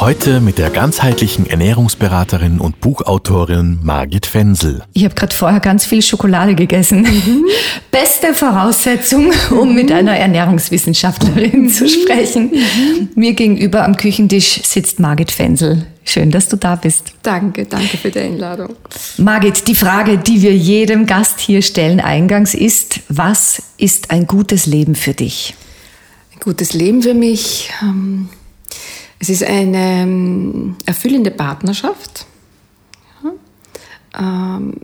Heute mit der ganzheitlichen Ernährungsberaterin und Buchautorin Margit Fensel. Ich habe gerade vorher ganz viel Schokolade gegessen. Mhm. Beste Voraussetzung, um mhm. mit einer Ernährungswissenschaftlerin mhm. zu sprechen. Mhm. Mir gegenüber am Küchentisch sitzt Margit Fensel. Schön, dass du da bist. Danke, danke für die Einladung. Margit, die Frage, die wir jedem Gast hier stellen eingangs ist, was ist ein gutes Leben für dich? Ein gutes Leben für mich. Ähm es ist eine ähm, erfüllende Partnerschaft. Ja. Ähm,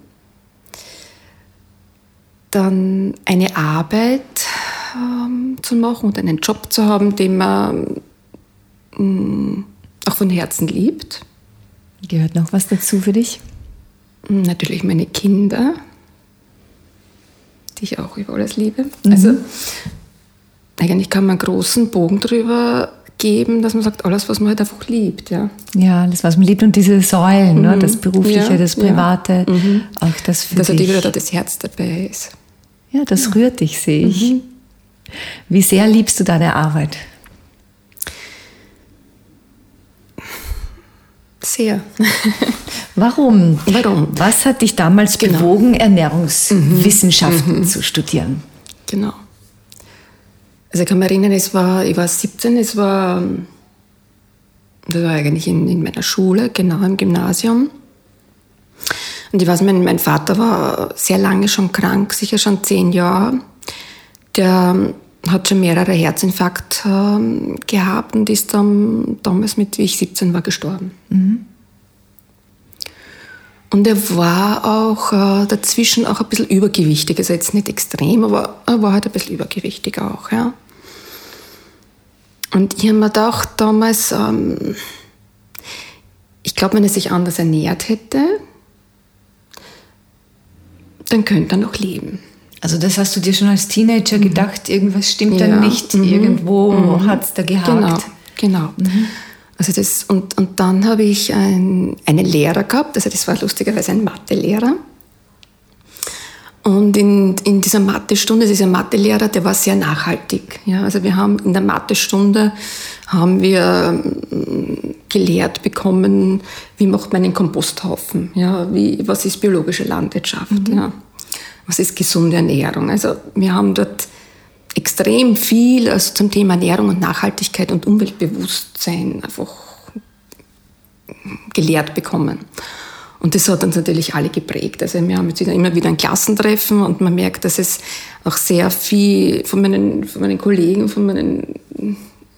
dann eine Arbeit ähm, zu machen und einen Job zu haben, den man ähm, auch von Herzen liebt. Gehört noch was dazu für dich? Natürlich meine Kinder, die ich auch über alles liebe. Mhm. Also eigentlich kann man einen großen Bogen drüber geben, dass man sagt, alles, was man halt einfach liebt. Ja, ja alles, was man liebt und diese Säulen, ne? mhm. ne? das Berufliche, ja, das Private, ja. mhm. auch das für Dass dich. Dass wieder da das Herz dabei ist. Ja, das ja. rührt dich, sehe ich. Mhm. Wie sehr liebst du deine Arbeit? Sehr. Warum? Warum? Was hat dich damals genau. bewogen, Ernährungswissenschaften mhm. zu studieren? Genau. Also ich kann mich erinnern, es war, ich war 17, es war, das war eigentlich in, in meiner Schule, genau im Gymnasium. Und ich weiß, mein, mein Vater war sehr lange schon krank, sicher schon zehn Jahre. Der hat schon mehrere Herzinfarkte äh, gehabt und ist dann damals mit, wie ich 17 war, gestorben. Mhm. Und er war auch äh, dazwischen auch ein bisschen übergewichtig. Also jetzt nicht extrem, aber er war halt ein bisschen übergewichtig auch. Ja. Und ich habe mir gedacht damals, ähm, ich glaube, wenn er sich anders ernährt hätte, dann könnte er noch leben. Also das hast du dir schon als Teenager mhm. gedacht, irgendwas stimmt ja. dann nicht, mhm. irgendwo mhm. hat es da gehakt. Genau, genau. Mhm. Also das, und, und dann habe ich ein, einen Lehrer gehabt, also das war lustigerweise ein Mathelehrer. Und in, in dieser Mathestunde, dieser Mathelehrer, der war sehr nachhaltig. Ja, also wir haben in der Mathestunde haben wir ähm, gelehrt bekommen, wie macht man einen Komposthaufen, ja, wie, was ist biologische Landwirtschaft, mhm. ja, was ist gesunde Ernährung. Also wir haben dort extrem viel also zum Thema Ernährung und Nachhaltigkeit und Umweltbewusstsein einfach gelehrt bekommen. Und das hat uns natürlich alle geprägt. Also wir haben jetzt wieder, immer wieder ein Klassentreffen und man merkt, dass es auch sehr viel von meinen, von meinen Kollegen, von meinen,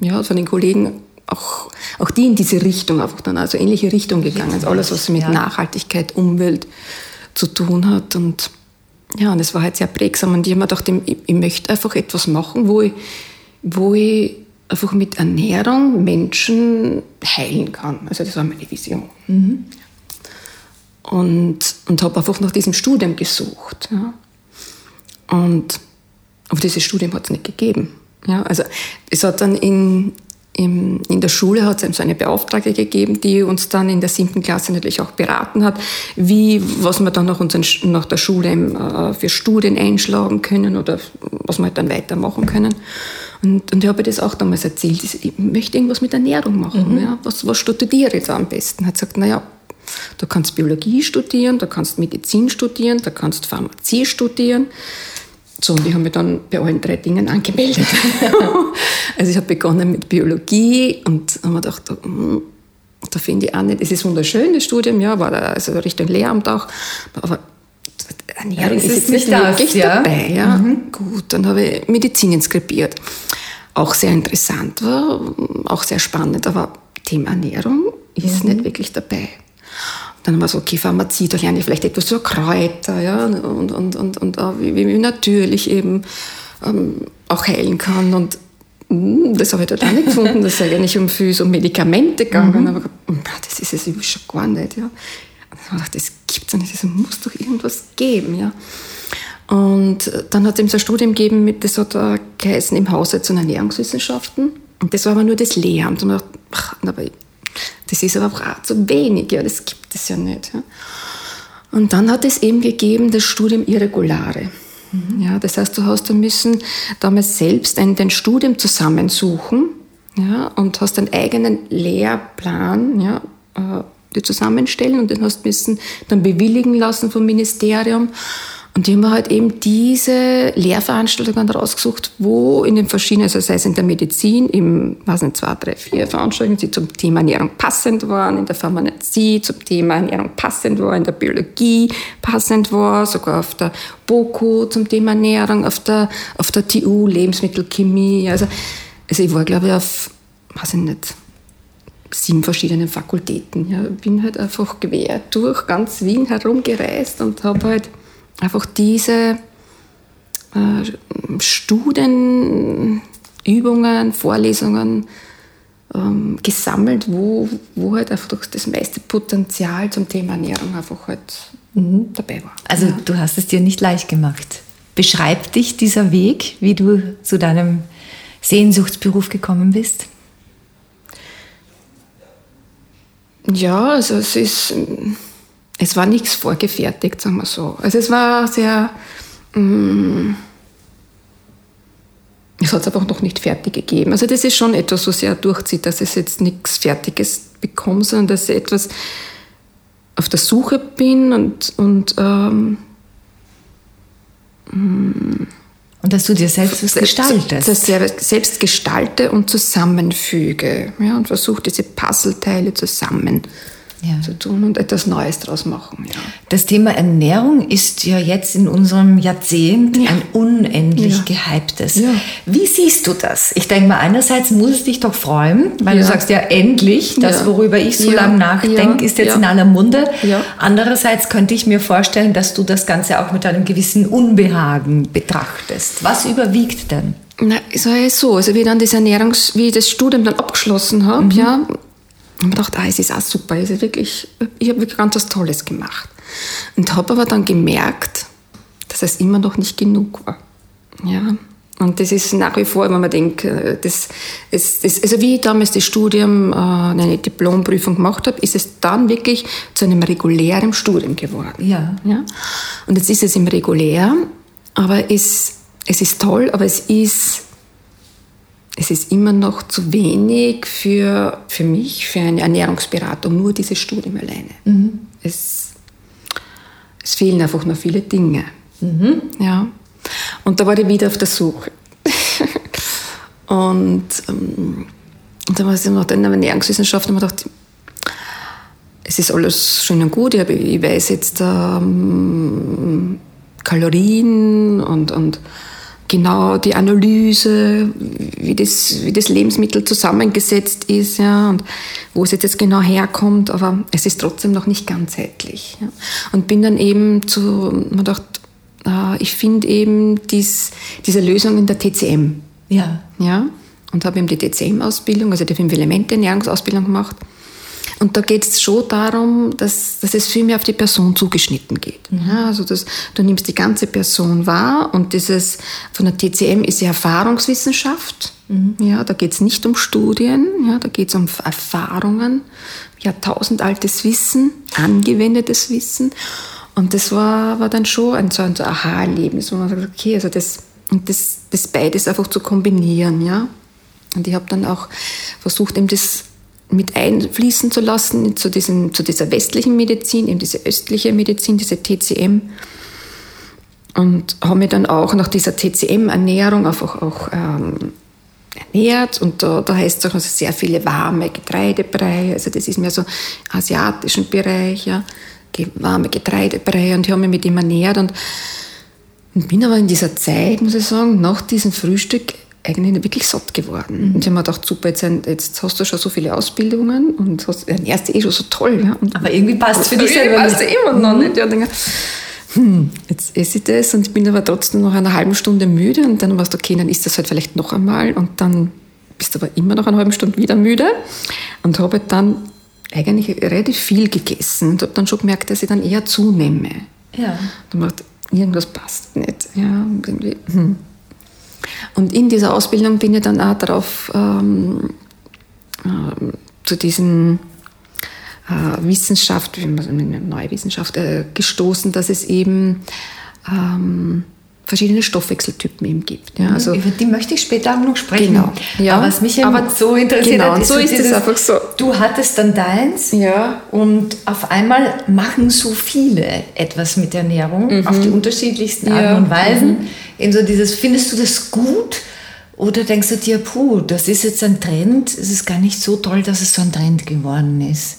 ja, von den Kollegen auch, auch die in diese Richtung einfach dann, also ähnliche Richtung gegangen sind. Alles, was mit ja. Nachhaltigkeit, Umwelt zu tun hat und ja, und es war halt sehr prägsam. Und ich habe mir gedacht, ich, ich, möchte einfach etwas machen, wo ich, wo ich einfach mit Ernährung Menschen heilen kann. Also das war meine Vision. Mhm. Und, und habe einfach nach diesem Studium gesucht. Ja. Und auf dieses Studium hat es nicht gegeben. Ja, also es hat dann in, in, in der Schule hat es so eine Beauftragte gegeben, die uns dann in der siebten Klasse natürlich auch beraten hat, wie, was wir dann nach, unseren, nach der Schule äh, für Studien einschlagen können oder was wir halt dann weitermachen können. Und, und ich habe das auch damals erzählt, ich möchte irgendwas mit Ernährung machen. Mhm. Ja. Was, was studiere ich da am besten? Hat gesagt, naja, du kannst Biologie studieren, du kannst Medizin studieren, du kannst Pharmazie studieren. So, und ich habe mich dann bei allen drei Dingen angemeldet. also ich habe begonnen mit Biologie und habe mir gedacht, hm, da finde ich auch nicht, es ist wunderschön, das Studium, ja, war da also Richtung Lehramt auch, aber Ernährung ja, ist jetzt nicht wirklich ja? dabei. Ja? Mhm. Gut, dann habe ich Medizin inskribiert. Auch sehr interessant war, auch sehr spannend, aber Thema Ernährung ist mhm. nicht wirklich dabei. Dann haben wir so, okay, Pharmazie, da lerne ich vielleicht etwas über Kräuter, ja, und, und, und, und wie, wie natürlich eben ähm, auch heilen kann. Und hm, das habe ich dort auch nicht gefunden. Das ist eigentlich um viel so Medikamente gegangen. Aber das ist es schon gar nicht. Ja. Und ich dachte, das gibt es nicht. Es muss doch irgendwas geben. Ja. Und dann hat es eben so ein Studium gegeben, mit, das hat geheißen im Haushalts- und Ernährungswissenschaften. Und das war aber nur das Lehramt. Und ich dachte, ach, aber das ist aber auch zu wenig. Ja, das gibt es ja nicht. Ja. Und dann hat es eben gegeben das Studium Irregulare. Mhm. Ja, das heißt, du hast da müssen damals selbst ein, dein Studium zusammensuchen ja, und hast einen eigenen Lehrplan ja, äh, dir zusammenstellen und den hast müssen dann bewilligen lassen vom Ministerium. Und die haben halt eben diese Lehrveranstaltungen rausgesucht, wo in den verschiedenen, also sei es in der Medizin, im, was nicht, zwei, drei, vier Veranstaltungen, die zum Thema Ernährung passend waren, in der Pharmazie zum Thema Ernährung passend war, in der Biologie passend war, sogar auf der BOKU zum Thema Ernährung, auf der, auf der TU Lebensmittelchemie. Also, also ich war, glaube ich, auf, weiß ich nicht, sieben verschiedenen Fakultäten. Ja, bin halt einfach quer durch ganz Wien herumgereist und habe halt einfach diese äh, Studien, Übungen, Vorlesungen ähm, gesammelt, wo, wo halt einfach das meiste Potenzial zum Thema Ernährung einfach halt mhm. dabei war. Also ja. du hast es dir nicht leicht gemacht. Beschreib dich dieser Weg, wie du zu deinem Sehnsuchtsberuf gekommen bist? Ja, also es ist es war nichts vorgefertigt, sagen wir so. Also es war sehr, mm, es hat es einfach noch nicht fertig gegeben. Also das ist schon etwas, was sehr durchzieht, dass ich jetzt nichts Fertiges bekomme, sondern dass ich etwas auf der Suche bin und, und ähm, mm, und dass du dir selbst was gestaltest. Dass ich selbst gestalte und zusammenfüge ja, und versuche diese Puzzleteile zusammen ja. zu tun und etwas Neues daraus machen. Ja. Das Thema Ernährung ist ja jetzt in unserem Jahrzehnt ja. ein unendlich ja. gehyptes. Wie siehst du das? Ich denke mal, einerseits muss es dich doch freuen, weil du sagst ja endlich, das, worüber ich so lange nachdenke, ist jetzt in aller Munde. Andererseits könnte ich mir vorstellen, dass du das Ganze auch mit einem gewissen Unbehagen betrachtest. Was überwiegt denn? Na, es war ja so, also wie dann das Ernährungs, wie ich das Studium dann abgeschlossen habe, mhm. ja, und mir gedacht, ah, es ist auch super, es ist wirklich, ich habe wirklich ganz was Tolles gemacht. Und habe aber dann gemerkt, dass es immer noch nicht genug war. Ja. Und das ist nach wie vor, wenn man denkt, äh, das, das, das, also wie ich damals das Studium, äh, eine Diplomprüfung gemacht habe, ist es dann wirklich zu einem regulären Studium geworden. Ja. ja? Und jetzt ist es im regulär, aber es, es ist toll, aber es ist es ist immer noch zu wenig für, für mich, für eine Ernährungsberatung, nur dieses Studium alleine. Mhm. Es, es fehlen einfach noch viele Dinge. Mhm. Ja. Und da war ich wieder auf der Suche. und, ähm, und dann war ich noch in der Ernährungswissenschaft und habe gedacht, es ist alles schön und gut, ich, ich weiß jetzt ähm, Kalorien und, und genau die Analyse, wie das, wie das Lebensmittel zusammengesetzt ist ja, und wo es jetzt genau herkommt, aber es ist trotzdem noch nicht ganzheitlich. Ja. Und bin dann eben zu, man dachte, äh, ich finde eben dies, diese Lösung in der TCM. Ja. ja und habe eben die TCM-Ausbildung, also die Fünf-Elemente-Ernährungsausbildung gemacht. Und da geht es schon darum, dass, dass es viel mehr auf die Person zugeschnitten geht. Mhm. Ja, also das, du nimmst die ganze Person wahr und dieses von der TCM ist ja Erfahrungswissenschaft. Mhm. Ja, da geht es nicht um Studien, ja, da geht es um Erfahrungen, jahrtausendaltes Wissen, angewendetes Wissen. Und das war, war dann schon ein so ein so Aha-Erlebnis, wo man sagt, okay, also das, und das, das beides einfach zu kombinieren, ja. Und ich habe dann auch versucht, eben das mit einfließen zu lassen zu, diesem, zu dieser westlichen Medizin, eben diese östliche Medizin, diese TCM. Und habe mich dann auch nach dieser TCM-Ernährung einfach auch ähm, ernährt. Und da, da heißt es auch also sehr viele warme Getreidebrei. Also das ist mehr so asiatischen Bereich, ja. warme Getreidebrei. Und ich habe mich mit ihm ernährt. Und, und bin aber in dieser Zeit, muss ich sagen, nach diesem Frühstück eigentlich wirklich satt geworden. Mhm. Und ich habe mir gedacht, super, jetzt, jetzt, hast du schon so viele Ausbildungen und hast, ernährst dich eh schon so toll. Ja. Und aber irgendwie passt es für dich selber passt nicht. immer noch mhm. nicht. Ja, denke, hm, jetzt esse ich das und ich bin aber trotzdem noch eine halbe Stunde müde und dann warst du, okay, dann isst das halt vielleicht noch einmal und dann bist aber immer nach einer halben Stunde wieder müde und habe dann eigentlich relativ viel gegessen und habe dann schon gemerkt, dass ich dann eher zunehme. Ja. Dann macht irgendwas passt nicht. Ja, irgendwie, hm. Und in dieser Ausbildung bin ich dann auch darauf ähm, äh, zu diesen äh, Wissenschaft, wie man eine neue Wissenschaft äh, gestoßen, dass es eben ähm, verschiedene Stoffwechseltypen eben gibt. Ja, also Über die möchte ich später auch noch sprechen. Genau. Ja. Aber was mich aber so interessiert genau, hat, ist so ist dieses, es einfach so. Du hattest dann deins Ja. und auf einmal machen so viele etwas mit Ernährung auf die unterschiedlichsten Arten Mhm. Ja. Mhm. und Weisen. Eben so dieses, findest du das gut? Oder denkst du dir, puh, das ist jetzt ein Trend, es ist gar nicht so toll, dass es so ein Trend geworden ist?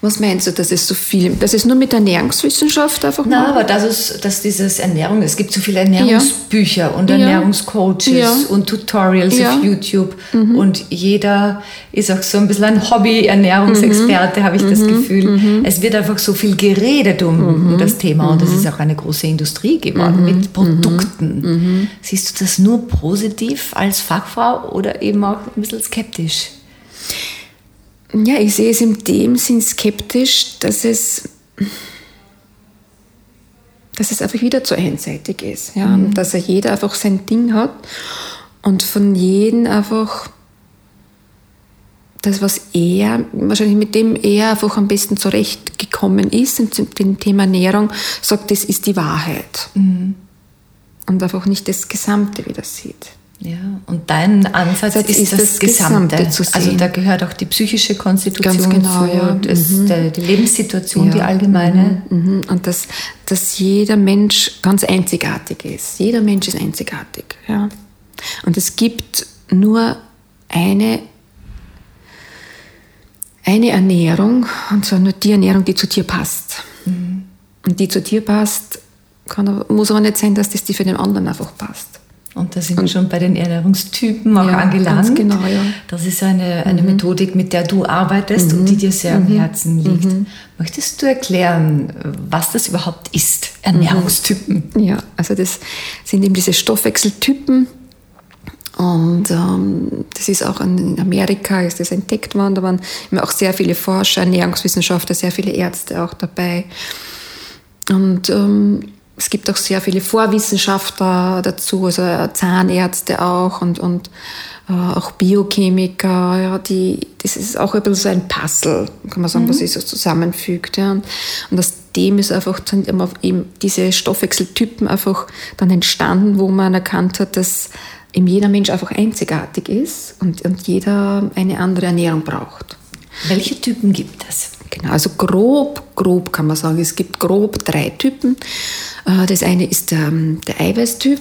Was meinst du, dass es so viel, dass es nur mit Ernährungswissenschaft einfach macht? aber dass es, dass dieses Ernährung, es gibt so viele Ernährungsbücher und Ja. Ernährungscoaches Ja. und Tutorials Ja. Mhm. auf YouTube und jeder ist auch so ein bisschen ein Hobby-Ernährungsexperte, habe ich das Mhm. Gefühl. Es wird einfach so viel geredet um, um das Thema und es ist auch eine große Industrie geworden Mhm. mit Produkten. Siehst du das nur positiv als Fachfrau oder eben auch ein bisschen skeptisch? Ja, ich sehe es in dem Sinn skeptisch, dass es, dass es einfach wieder zu einseitig ist. Ja? Und dass er jeder einfach sein Ding hat und von jedem einfach das, was er, wahrscheinlich mit dem er einfach am besten zurechtgekommen ist, und dem Thema Ernährung, sagt, das ist die Wahrheit. Und einfach nicht das Gesamte wieder sieht. Ja, und dein Ansatz Das ist, ist das, das Gesamte. Gesamte zu Also da gehört auch die psychische Konstitution Ganz genau, zu, ja. das, Mhm. der, die Lebenssituation, Ja. die allgemeine. Mhm. Und dass, dass jeder Mensch ganz einzigartig ist. Jeder Mensch ist einzigartig. Ja. Und es gibt nur eine, eine Ernährung, und zwar nur die Ernährung, die zu dir passt. Und die zu dir passt, kann, muss aber nicht sein, dass das die für den anderen einfach passt. Und da sind wir schon bei den Ernährungstypen auch Ja, angelangt. genau, ja. Mhm. Das ist eine, eine Methodik, mit der du arbeitest und die dir sehr am Herzen liegt. Möchtest du erklären, was das überhaupt ist, Ernährungstypen? Ja, also das sind eben diese Stoffwechseltypen. Und ähm, das ist auch in Amerika ist das entdeckt worden. Da waren immer auch sehr viele Forscher, Ernährungswissenschaftler, sehr viele Ärzte auch dabei. Und ähm, es gibt auch sehr viele Vorwissenschaftler dazu, also Zahnärzte auch und, und äh, auch Biochemiker. Ja, die, das ist auch ein bisschen so ein Puzzle, kann man sagen, was sich so zusammenfügt. Ja. Und, und aus dem ist einfach dann eben, eben diese Stoffwechseltypen einfach dann entstanden, wo man erkannt hat, dass eben jeder Mensch einfach einzigartig ist und, und jeder eine andere Ernährung braucht. Welche Typen gibt es? Genau, also grob, grob kann man sagen, es gibt grob drei Typen. Äh, Das eine ist der, der Eiweißtyp,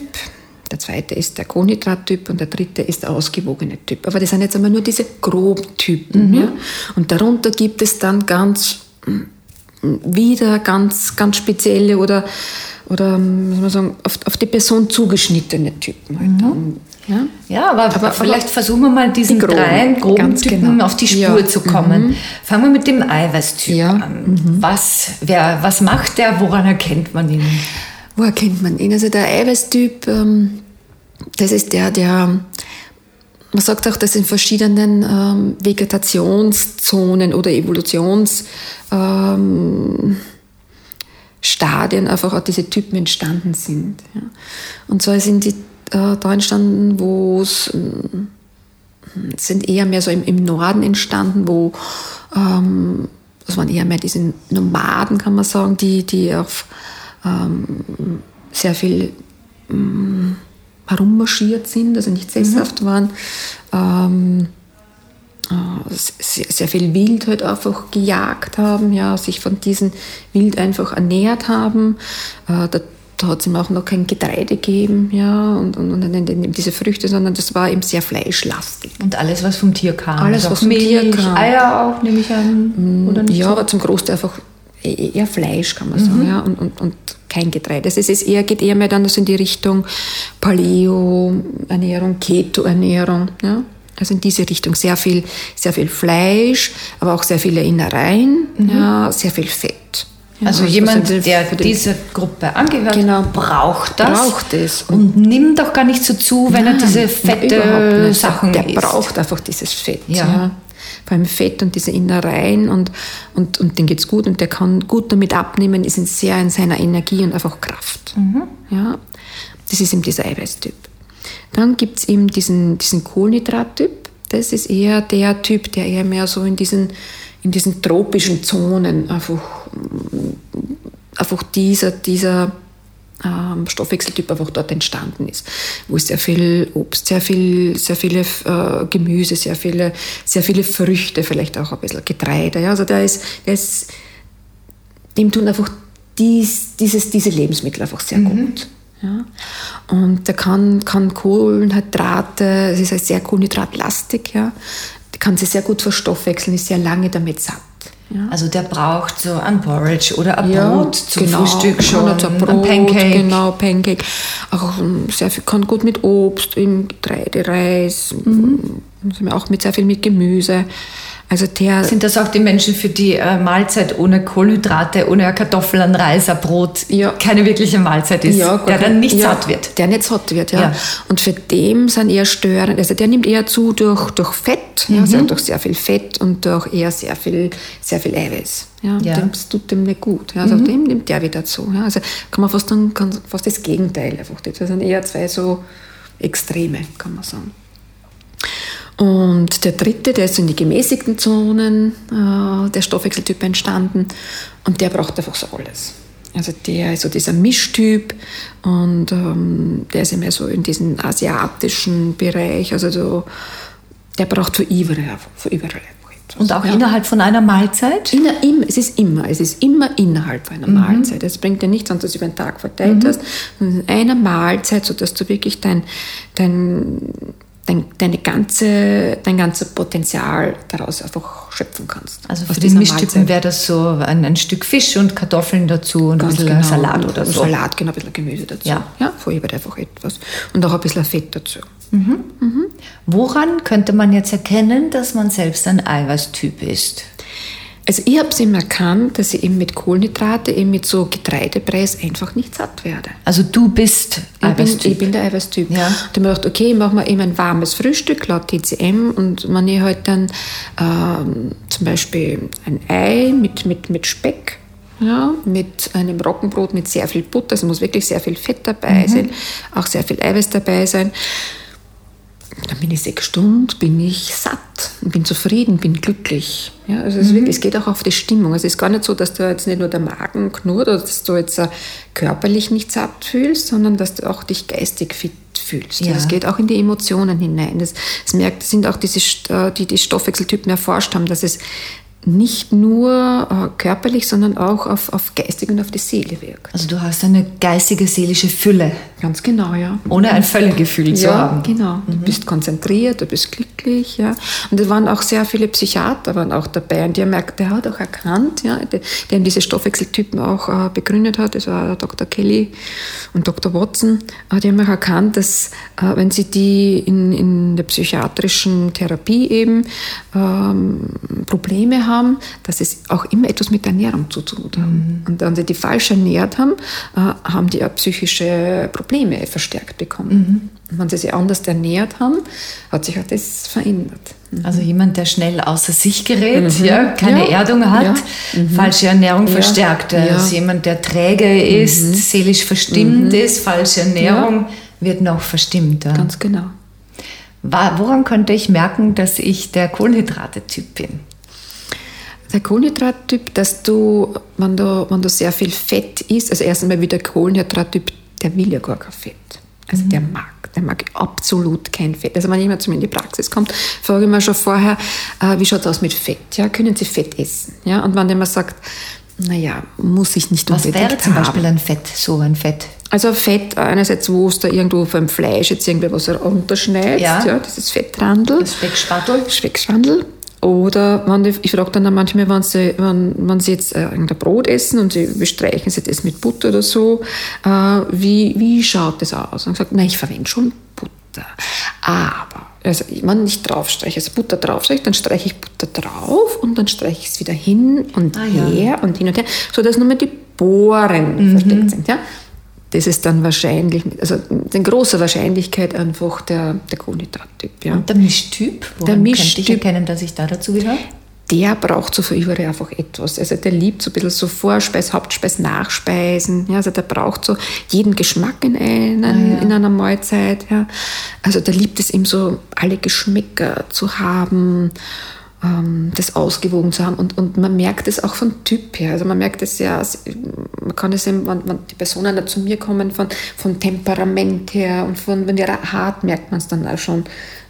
der zweite ist der Kohlenhydrattyp und der dritte ist der ausgewogene Typ. Aber das sind jetzt einmal nur diese Grobtypen. Ja? Und darunter gibt es dann ganz wieder ganz, ganz spezielle oder, oder wie soll man sagen, auf, auf die Person zugeschnittene Typen. Halt. dann, Ja? Ja, aber, Aber- vielleicht versuchen wir mal diesen die groben, drei groben Typen genau. auf die Spur Ja, zu kommen. Fangen wir mit dem Eiweißtyp Ja, an. Was, wer, was macht der? Woran erkennt man ihn? Wo erkennt man ihn? Also der Eiweißtyp, ähm, das ist der, der, man sagt auch, dass in verschiedenen ähm, Vegetationszonen oder Evolutionsstadien ähm, einfach auch diese Typen entstanden sind. Ja. Und zwar sind die äh, da entstanden, wo es ähm, sind eher mehr so im, im Norden entstanden, wo ähm, das waren eher mehr diese Nomaden, kann man sagen, die, die auf ähm, sehr viel ähm, herummarschiert sind, also nicht sesshaft waren. Ähm, äh, sehr, sehr viel Wild halt einfach gejagt haben, ja, sich von diesem Wild einfach ernährt haben. Äh, da da hat es ihm auch noch kein Getreide gegeben, ja, und, und, und diese Früchte, sondern das war eben sehr fleischlastig. Und alles, was vom Tier kam. Alles, Also was vom Tier Milch, kam. Eier auch, nehme ich an. Oder nicht? Ja, so? aber zum Großteil einfach e- eher Fleisch, kann man sagen, ja, und, und, und kein Getreide. Also es ist eher, geht eher mehr dann so in die Richtung Paleo-Ernährung, Keto-Ernährung, ja. Also in diese Richtung sehr viel, sehr viel Fleisch, aber auch sehr viele Innereien, ja, sehr viel Fett. Ja, Also was jemand, die- der dieser Gruppe angehört, Genau. braucht das. Braucht es. Und, nimmt auch gar nicht so zu, wenn er Nein, diese na, fette. Sachen Der isst. braucht einfach dieses Fett. Ja. Ja. Vor allem Fett und diese Innereien und, und, und dem geht's gut und der kann gut damit abnehmen, ist sehr in seiner Energie und einfach Kraft. Mhm. Ja. Das ist eben dieser Eiweißtyp. Dann gibt's eben diesen, diesen Kohlenhydrattyp. Das ist eher der Typ, der eher mehr so in diesen, in diesen tropischen Zonen einfach, einfach dieser, dieser ähm, Stoffwechseltyp einfach dort entstanden ist, wo sehr viel Obst, sehr viel, sehr viele äh, Gemüse, sehr viele, sehr viele Früchte, vielleicht auch ein bisschen Getreide. Ja? Also der ist, der ist, dem tun einfach dies, dieses, diese Lebensmittel einfach sehr gut. Ja? Und der kann, kann Kohlenhydrate, es ist halt sehr kohlenhydratlastig, ja? der kann sie sehr gut verstoffwechseln, ist sehr lange damit satt. Ja? Also der braucht so ein Porridge oder ein Ja, Brot zum genau. Frühstück schon, ein ein Brot, Pancake. Genau, Pancake. Auch ähm, sehr viel, kann gut mit Obst, im Getreide, Reis, Mhm. ähm, auch mit sehr viel mit Gemüse. Also der Sind das auch die Menschen, für die äh, Mahlzeit ohne Kohlenhydrate, ohne eine Kartoffel, ein Reis, ein Brot Ja. keine wirkliche Mahlzeit ist, Ja, der dann nicht ja, satt wird? Der nicht satt wird, ja. Und für dem sind eher störend, also der nimmt eher zu durch, durch Fett, Mhm. also durch sehr viel Fett und durch eher sehr viel, sehr viel Eiweiß. Ja, Ja. Mhm. Das tut dem nicht gut. Ja. Also dem nimmt der wieder zu. Ja. Also kann man fast, dann, kann fast das Gegenteil einfach. Das sind eher zwei so Extreme, kann man sagen. Und der dritte, der ist in die gemäßigten Zonen äh, der Stoffwechseltyp entstanden und der braucht einfach so alles. Also der ist so dieser Mischtyp und ähm, der ist immer so in diesem asiatischen Bereich, also so, der braucht für überall, für überall. Und auch ja. innerhalb von einer Mahlzeit? Inner, im, es ist immer, es ist immer innerhalb einer Mahlzeit. Es bringt dir nichts, wenn du es über den Tag verteilt hast, sondern in einer Mahlzeit, sodass du wirklich dein, dein, dein, deine ganze, dein ganzes Potenzial daraus einfach schöpfen kannst. Also für den Mischtypen wäre das so ein, ein Stück Fisch und Kartoffeln dazu und ein Ganz bisschen genau. Salat oder ein so. Salat, genau, ein bisschen Gemüse dazu. Ja. ja vorher einfach etwas. Und auch ein bisschen Fett dazu. Woran könnte man jetzt erkennen, dass man selbst ein Eiweißtyp ist? Also ich habe es eben erkannt, dass ich eben mit Kohlenhydrate, eben mit so Getreidepreis einfach nicht satt werde. Also du bist Ich bin, Eiweißtyp. ich bin der Eiweißtyp. Ja. Habe ich mir gedacht, okay, ich mache mir eben ein warmes Frühstück laut TCM und wenn ich halt dann ähm, zum Beispiel ein Ei mit, mit, mit Speck, ja, mit einem Roggenbrot mit sehr viel Butter, also muss wirklich sehr viel Fett dabei Mhm. sein, auch sehr viel Eiweiß dabei sein. Dann bin ich sechs Stunden, bin ich satt, bin zufrieden, bin glücklich. Ja, also es, ist wirklich, es geht auch auf die Stimmung. Also es ist gar nicht so, dass du jetzt nicht nur der Magen knurrt oder dass du jetzt äh, körperlich nicht satt fühlst, sondern dass du auch dich geistig fit fühlst. Ja. Also es geht auch in die Emotionen hinein. Das, das merkt, das sind auch diese, äh, die die Stoffwechseltypen erforscht haben, dass es nicht nur äh, körperlich, sondern auch auf, auf geistig und auf die Seele wirkt. Also du hast eine geistige, seelische Fülle, Ganz genau, ja. ohne ein Völlegefühl zu ja, haben. genau. Du bist konzentriert, du bist glücklich, ja. Und es waren auch sehr viele Psychiater waren auch dabei und die haben merkt, der hat auch erkannt, ja, der, der diese Stoffwechseltypen auch äh, begründet hat, das war Dr. Kelly und Dr. Watson, äh, die haben auch erkannt, dass äh, wenn sie die in, in der psychiatrischen Therapie eben ähm, Probleme haben, dass es auch immer etwas mit der Ernährung zu tun hat. Und wenn sie die falsch ernährt haben, äh, haben die auch psychische Probleme verstärkt bekommen. Und wenn sie sich anders ernährt haben, hat sich auch das verändert. Also jemand, der schnell außer sich gerät, ja, keine Mhm. Ja. Erdung hat, Ja. Mhm. falsche Ernährung Ja. verstärkt. Mhm. Also jemand, der träge ist, seelisch verstimmt ist, falsche Ernährung wird noch verstimmter. Ganz genau. Woran könnte ich merken, dass ich der Kohlenhydrate-Typ bin? Der Kohlenhydrattyp, dass du, wenn du, wenn du sehr viel Fett isst, also erst einmal wie der Kohlenhydrattyp, der will ja gar kein Fett. Also der mag, der mag absolut kein Fett. Also wenn jemand zu mir in die Praxis kommt, frage ich mir schon vorher, äh, wie schaut es aus mit Fett? Ja, können Sie Fett essen? Ja, und wenn jemand sagt, naja, muss ich nicht Was unbedingt wäre zum haben. Beispiel ein Fett, so ein Fett? Also Fett, einerseits, wo es da irgendwo beim Fleisch jetzt irgendwie was runterschneidet, Ja. ja. dieses Fettrandel. Das Speckspattel? Speckschwandel. Oder wenn die, ich frage dann auch manchmal, wenn sie, wenn, wenn sie jetzt äh, irgendein Brot essen und sie bestreichen sie das mit Butter oder so, äh, wie, wie schaut das aus? Und ich sage, nein, ich verwende schon Butter. Aber also wenn ich drauf streiche, also Butter drauf streiche, dann streiche ich Butter drauf und dann streiche ich es wieder hin und Ah, ja. her und hin und her, sodass nur mehr die Bohren versteckt sind. Ja? Das ist dann wahrscheinlich, also in großer Wahrscheinlichkeit einfach der, der Kohlenhydrattyp. Ja. Und der Mischtyp, woran Der könnte ich Mischtyp- erkennen, dass ich da dazu gehöre? der braucht so für überall einfach etwas. Also der liebt so ein bisschen so Vorspeis, Hauptspeis, Nachspeisen. Ja, also der braucht so jeden Geschmack in, einen, Ah, ja. in einer Mahlzeit. Ja. Also der liebt es eben so, alle Geschmäcker zu haben, das ausgewogen zu haben. Und, und man merkt es auch von Typ her. Also man merkt es ja, man kann es eben, wenn, wenn die Personen da zu mir kommen, von, von Temperament her und von, von ihrer Art merkt man es dann auch schon,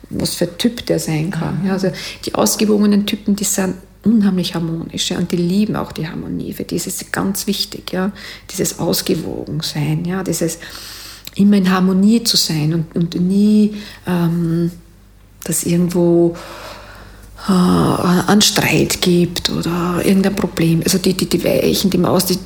was für Typ der sein kann. Ja, also die ausgewogenen Typen, die sind unheimlich harmonisch ja, und die lieben auch die Harmonie. Für die ist es ganz wichtig, ja, dieses Ausgewogensein, ja, dieses immer in Harmonie zu sein und, und nie, ähm, dass irgendwo äh, einen Streit gibt oder irgendein Problem. Also die, die, die Weichen, die Maus, die,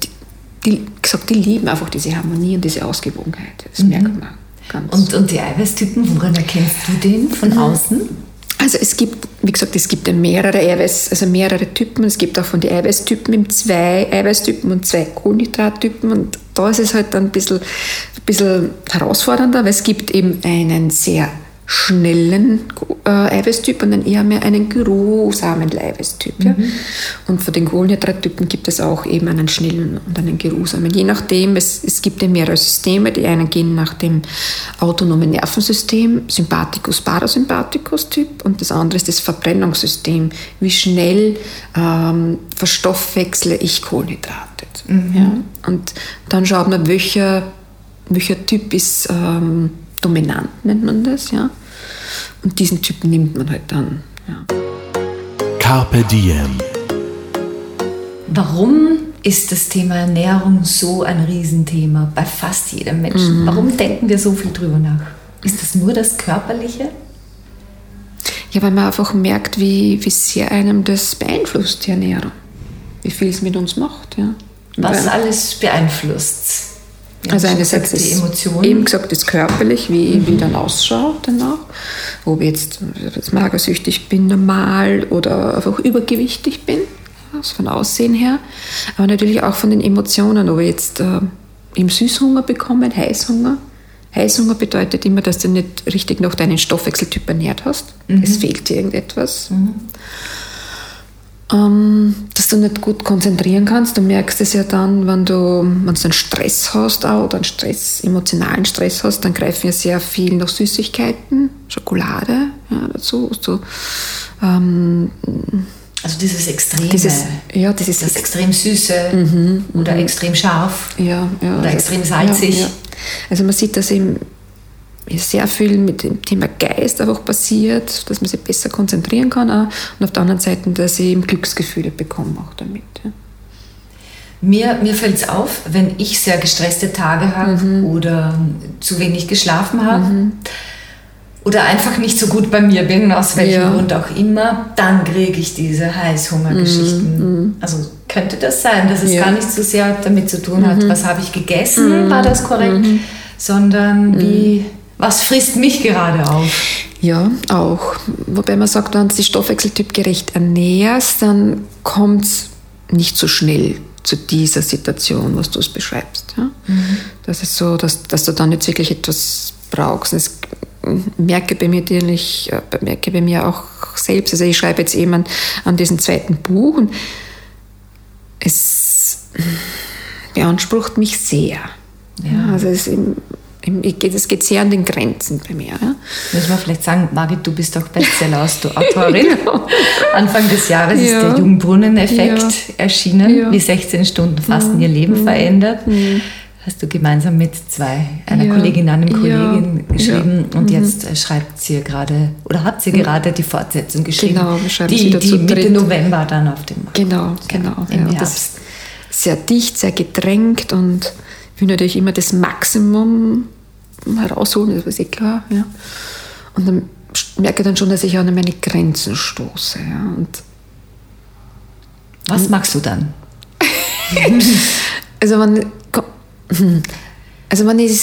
die, gesagt, die lieben einfach diese Harmonie und diese Ausgewogenheit. Das merkt man ganz. Und, und die Eiweißtypen, woran erkennst du den von außen? Also es gibt, wie gesagt, es gibt ja mehrere Eiweiß, also mehrere Typen. Es gibt auch von den Eiweißtypen eben zwei Eiweißtypen und zwei Kohlenhydrattypen. Und da ist es halt dann ein bisschen, ein bisschen herausfordernder, weil es gibt eben einen sehr schnellen äh, Eiweißtyp und dann eher mehr einen geruhsamen Eiweißtyp. Ja? Und für den Kohlenhydrattypen gibt es auch eben einen schnellen und einen geruhsamen. Je nachdem, es, es gibt ja mehrere Systeme. Die einen gehen nach dem autonomen Nervensystem, Sympathikus, Parasympathikus Typ und das andere ist das Verbrennungssystem. Wie schnell ähm, verstoffwechsle ich Kohlenhydrate. Ja? Und dann schaut man, welcher, welcher Typ ist ähm, dominant, nennt man das. Ja? Und diesen Typ nimmt man halt dann. Ja. Carpe Diem. Warum ist das Thema Ernährung so ein Riesenthema bei fast jedem Menschen? Warum denken wir so viel drüber nach? Ist das nur das Körperliche? Ja, weil man einfach merkt, wie, wie sehr einem das beeinflusst, die Ernährung. Wie viel es mit uns macht. Ja. Was Weil- alles beeinflusst? Also einerseits die Emotionen. eben gesagt, das körperlich, wie, wie dann ausschaut danach. Ob ich jetzt, jetzt magersüchtig bin, normal oder einfach übergewichtig bin, also von Aussehen her. Aber natürlich auch von den Emotionen, ob ich jetzt äh, eben Süßhunger bekomme, Heißhunger. Heißhunger bedeutet immer, dass du nicht richtig noch deinen Stoffwechseltyp ernährt hast. Es fehlt dir irgendetwas. Ähm, dass du nicht gut konzentrieren kannst. Du merkst es ja dann, wenn du, wenn du einen Stress hast auch, oder einen Stress, emotionalen Stress hast, dann greifen ja sehr viel nach Süßigkeiten, Schokolade ja, dazu. So, ähm, also dieses Extreme. dieses, ja, dieses das extrem Süße oder extrem scharf. ja, ja, Oder extrem salzig. Ja. Also man sieht, dass eben sehr viel mit dem Thema Geist einfach passiert, dass man sich besser konzentrieren kann auch. und auf der anderen Seite, dass ich eben Glücksgefühle bekomme auch damit. Ja. Mir, mir fällt es auf, wenn ich sehr gestresste Tage habe oder zu wenig geschlafen habe oder einfach nicht so gut bei mir bin, aus welchem Ja. Grund auch immer, dann kriege ich diese Heißhungergeschichten. Also könnte das sein, dass es Ja. gar nicht so sehr damit zu tun hat, was habe ich gegessen, war das korrekt, sondern wie, was frisst mich gerade auf? Ja, auch. Wobei man sagt, wenn du dich stoffwechseltypgerecht ernährst, dann kommt es nicht so schnell zu dieser Situation, was du es beschreibst. Ja? Das ist so, dass, dass du dann jetzt wirklich etwas brauchst. Das merke bei mir natürlich, äh, merke bei mir auch selbst. Also ich schreibe jetzt eben an, an diesem zweiten Buch und es beansprucht mich sehr. Ja. also es, geht- es geht sehr an den Grenzen bei mir. Ja? Müssen wir vielleicht sagen, Margit, du bist auch Bestseller-Autorin. Anfang des Jahres ist Ja. der Jungbrunnen-Effekt Ja. erschienen, wie 16 Stunden Fasten ihr Leben verändert. Hast du gemeinsam mit zwei, einer. Kollegin, einem. Kollegen geschrieben Ja. Mhm. und jetzt äh, schreibt sie gerade, oder hat sie gerade die Fortsetzung geschrieben, Genau, wir schreiben die, wieder die zu Mitte dritt. November dann auf dem Markt Genau, genau. Im Herbst. ist sehr dicht, sehr gedrängt und will natürlich immer das Maximum herausholen, das ist eh klar. Ja. Und dann merke ich dann schon, dass ich an meine Grenzen stoße. Ja. Und Was magst du dann? also wenn, also wenn ich,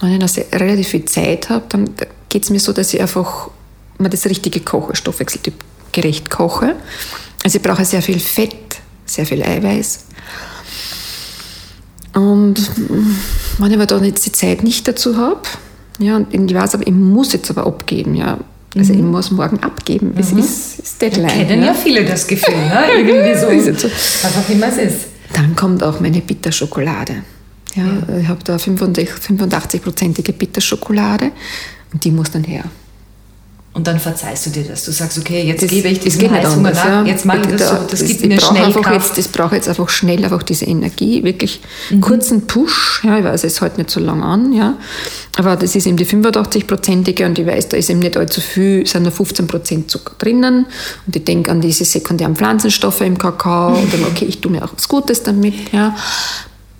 wenn ich noch relativ viel Zeit habe, dann geht es mir so, dass ich einfach man das richtige koche, stoffwechseltypgerecht koche. Also ich brauche sehr viel Fett, sehr viel Eiweiß. Und wenn ich aber dann jetzt die Zeit nicht dazu habe, ja, und ich weiß aber, ich muss jetzt aber abgeben, ja. Also ich muss morgen abgeben. Es ist, ist Deadline. Kennen ja. viele das Gefühl, ne? Irgendwie so. So. Was auch immer es ist. Dann kommt auch meine Bitterschokolade. Ja, Ich habe da 85-prozentige Bitterschokolade und die muss dann her. Und dann verzeihst du dir das. Du sagst, okay, jetzt Das- gebe ich das diesen Heißhunger anders, nach. ja. Jetzt mache ich das so. Das gibt ich mir schnell einfach Kraft. jetzt, Ich brauche jetzt einfach schnell einfach diese Energie, wirklich Mhm. kurzen Push. Ja, ich weiß, es hält nicht so lang an, ja. Aber das ist eben die 85-prozentige und ich weiß, da ist eben nicht allzu viel, es sind nur 15% Zucker drinnen. Und ich denke an diese sekundären Pflanzenstoffe im Kakao und dann, okay, ich tue mir auch was Gutes damit, ja.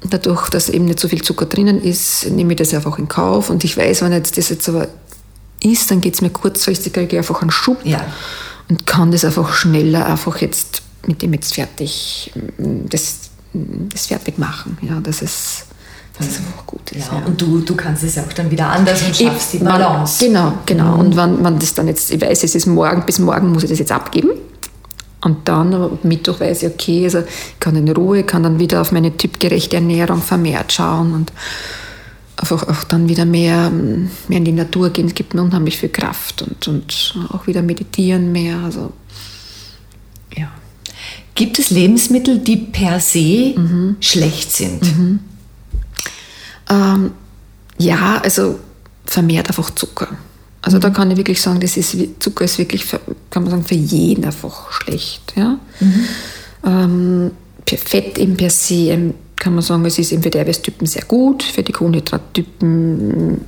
Dadurch, dass eben nicht so viel Zucker drinnen ist, nehme ich das einfach in Kauf. Und ich weiß, wenn jetzt das jetzt aber ist, dann geht es mir kurzfristig, kriege ich einfach einen Schub Ja. und kann das einfach schneller einfach jetzt mit dem jetzt fertig, das, das fertig machen. Ja, dass es, dass es einfach gut ist. Ja, und du, du kannst es ja auch dann wieder anders und schaffst die Ich- Balance. Mhm. Genau, genau. Und wenn man das dann jetzt, ich weiß, es ist morgen, bis morgen muss ich das jetzt abgeben. Und dann ab Mittwoch weiß ich, okay, also ich kann in Ruhe, kann dann wieder auf meine typgerechte Ernährung vermehrt schauen und einfach auch dann wieder mehr, mehr in die Natur gehen. Es gibt mir unheimlich viel Kraft und, und auch wieder meditieren mehr. Also, ja. Gibt es Lebensmittel, die per se schlecht sind? Ähm, ja, also vermehrt einfach Zucker. Also da kann ich wirklich sagen, das ist, Zucker ist wirklich, für, kann man sagen, für jeden einfach schlecht. Ja? Ähm, per- Fett eben per se ähm, kann man sagen, es ist eben für die Eiweißtypen sehr gut, für die Kohlenhydrattypen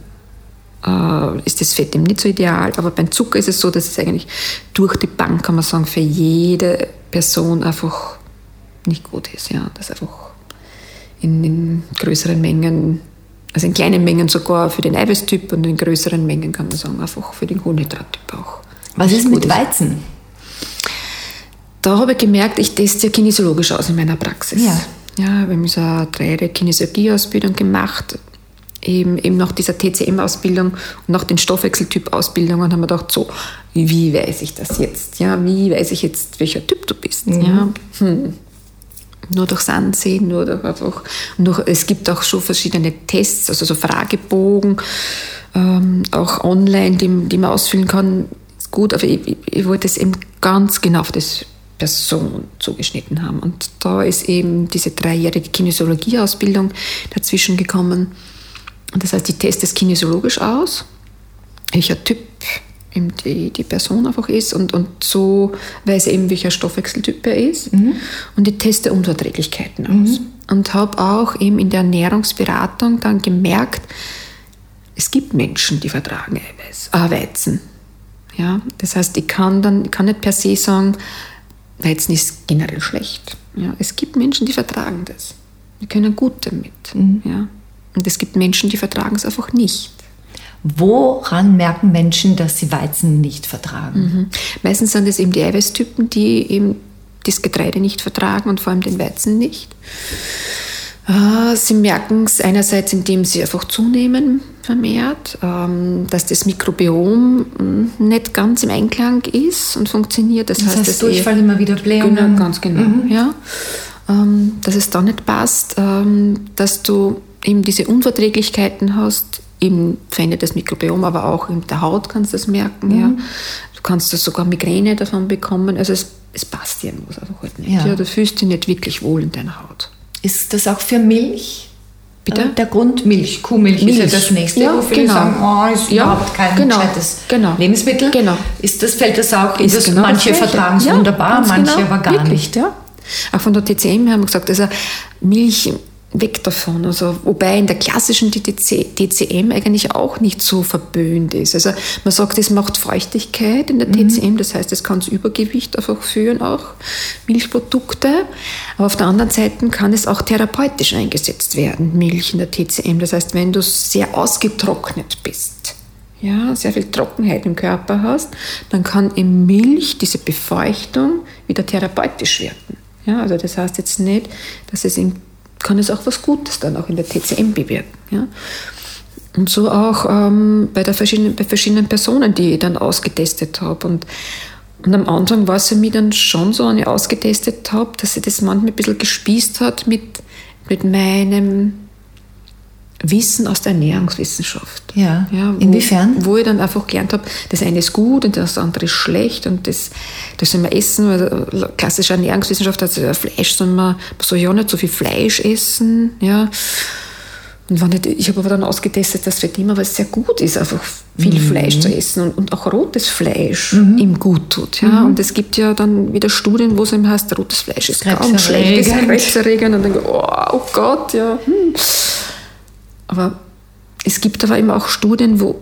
äh, ist das Fett eben nicht so ideal. Aber beim Zucker ist es so, dass es eigentlich durch die Bank, kann man sagen, für jede Person einfach nicht gut ist. Ja? Das einfach in, in größeren Mengen, also in kleinen Mengen sogar für den Eiweißtyp und in größeren Mengen kann man sagen, einfach für den Kohlenhydrattyp auch. Was ist mit Weizen? Da habe ich gemerkt, ich teste ja kinesiologisch aus in meiner Praxis. Ja. Ja, wir haben so eine dreijährige Kinesiologie-Ausbildung gemacht, eben, eben nach dieser TCM-Ausbildung und nach den Stoffwechseltyp-Ausbildungen haben wir gedacht, so, wie weiß ich das jetzt? Ja, wie weiß ich jetzt, welcher Typ du bist? Ja, hm. Nur durchs Ansehen, nur durch einfach, nur, es gibt auch schon verschiedene Tests, also so Fragebogen, ähm, auch online, die, die man ausfüllen kann, ist gut, aber ich, ich, ich wollte es eben ganz genau auf das Person zugeschnitten haben. Und da ist eben diese dreijährige Kinesiologie-Ausbildung dazwischen gekommen. Und das heißt, ich teste es kinesiologisch aus, welcher Typ eben die, die Person einfach ist und, und so weiß ich eben, welcher Stoffwechseltyp er ist. Und ich teste Unverträglichkeiten aus. Und habe auch eben in der Ernährungsberatung dann gemerkt, es gibt Menschen, die vertragen Eiweiß, äh, Weizen. Ja, das heißt, ich kann dann ich kann nicht per se sagen, Weizen ist generell schlecht. Ja, es gibt Menschen, die vertragen das. Die können gut damit. Ja. Und es gibt Menschen, die vertragen es einfach nicht. Woran merken Menschen, dass sie Weizen nicht vertragen? Mhm. Meistens sind es eben die Eiweißtypen, die eben das Getreide nicht vertragen und vor allem den Weizen nicht. Äh, Sie merken es einerseits, indem sie einfach zunehmen vermehrt, ähm, dass das Mikrobiom mh, nicht ganz im Einklang ist und funktioniert. Das, Das heißt, heißt, dass Durchfall ihr- immer wieder Blähungen. Genau, ganz genau. Ja. Ähm, dass es da nicht passt, ähm, dass du eben diese Unverträglichkeiten hast, eben verändert das Mikrobiom, aber auch in der Haut kannst du das merken. Ja. Du kannst das sogar Migräne davon bekommen. Also es, es passt irgendwas einfach halt nicht. Ja. Ja. du fühlst dich nicht wirklich wohl in deiner Haut. Ist das auch für Milch? Bitte? Äh, Der Grund Milch. Kuhmilch ist ja Milch. das nächste, Ja, wo viele genau. sagen, oh, ist Ja, überhaupt kein genau, gescheites genau. Lebensmittel. Genau. Ist das, fällt das auch in Ist das, genau manche vertragen es Ja, wunderbar, manche genau. aber gar Wirklich, nicht. Ja. Auch von der TCM haben wir gesagt, also Milch weg davon. Also, wobei in der klassischen DTC, DCM eigentlich auch nicht so verböhnt ist. Also man sagt, es macht Feuchtigkeit in der TCM, das heißt, es kann zu Übergewicht einfach führen, auch Milchprodukte. Aber auf der anderen Seite kann es auch therapeutisch eingesetzt werden, Milch in der TCM. Das heißt, wenn du sehr ausgetrocknet bist, ja, sehr viel Trockenheit im Körper hast, dann kann in Milch diese Befeuchtung wieder therapeutisch wirken. Ja, also das heißt jetzt nicht, dass es in, kann es auch was Gutes dann auch in der TCM bewirken. Ja. Und so auch ähm, bei, der verschiedenen, bei verschiedenen Personen, die ich dann ausgetestet habe. Und, und am Anfang war es für mich dann schon so, wenn ich ausgetestet habe, dass sie das manchmal ein bisschen gespießt hat mit, mit meinem Wissen aus der Ernährungswissenschaft. Ja. ja wo, Inwiefern? Wo ich dann einfach gelernt habe, das eine ist gut und das andere ist schlecht und das, das soll man essen. Weil klassische Ernährungswissenschaft, also Fleisch soll man, man soll ja nicht so viel Fleisch essen. Ja. Und wenn ich, ich habe aber dann ausgetestet, dass für die immer was sehr gut ist, einfach viel mhm. Fleisch zu essen und, und auch rotes Fleisch mhm. ihm gut tut. Ja? Mhm. Und es gibt ja dann wieder Studien, wo es eben heißt, rotes Fleisch ist kaum schlecht, ist krebserregend. Und dann oh, oh Gott, ja. Hm. Aber es gibt aber eben auch Studien, wo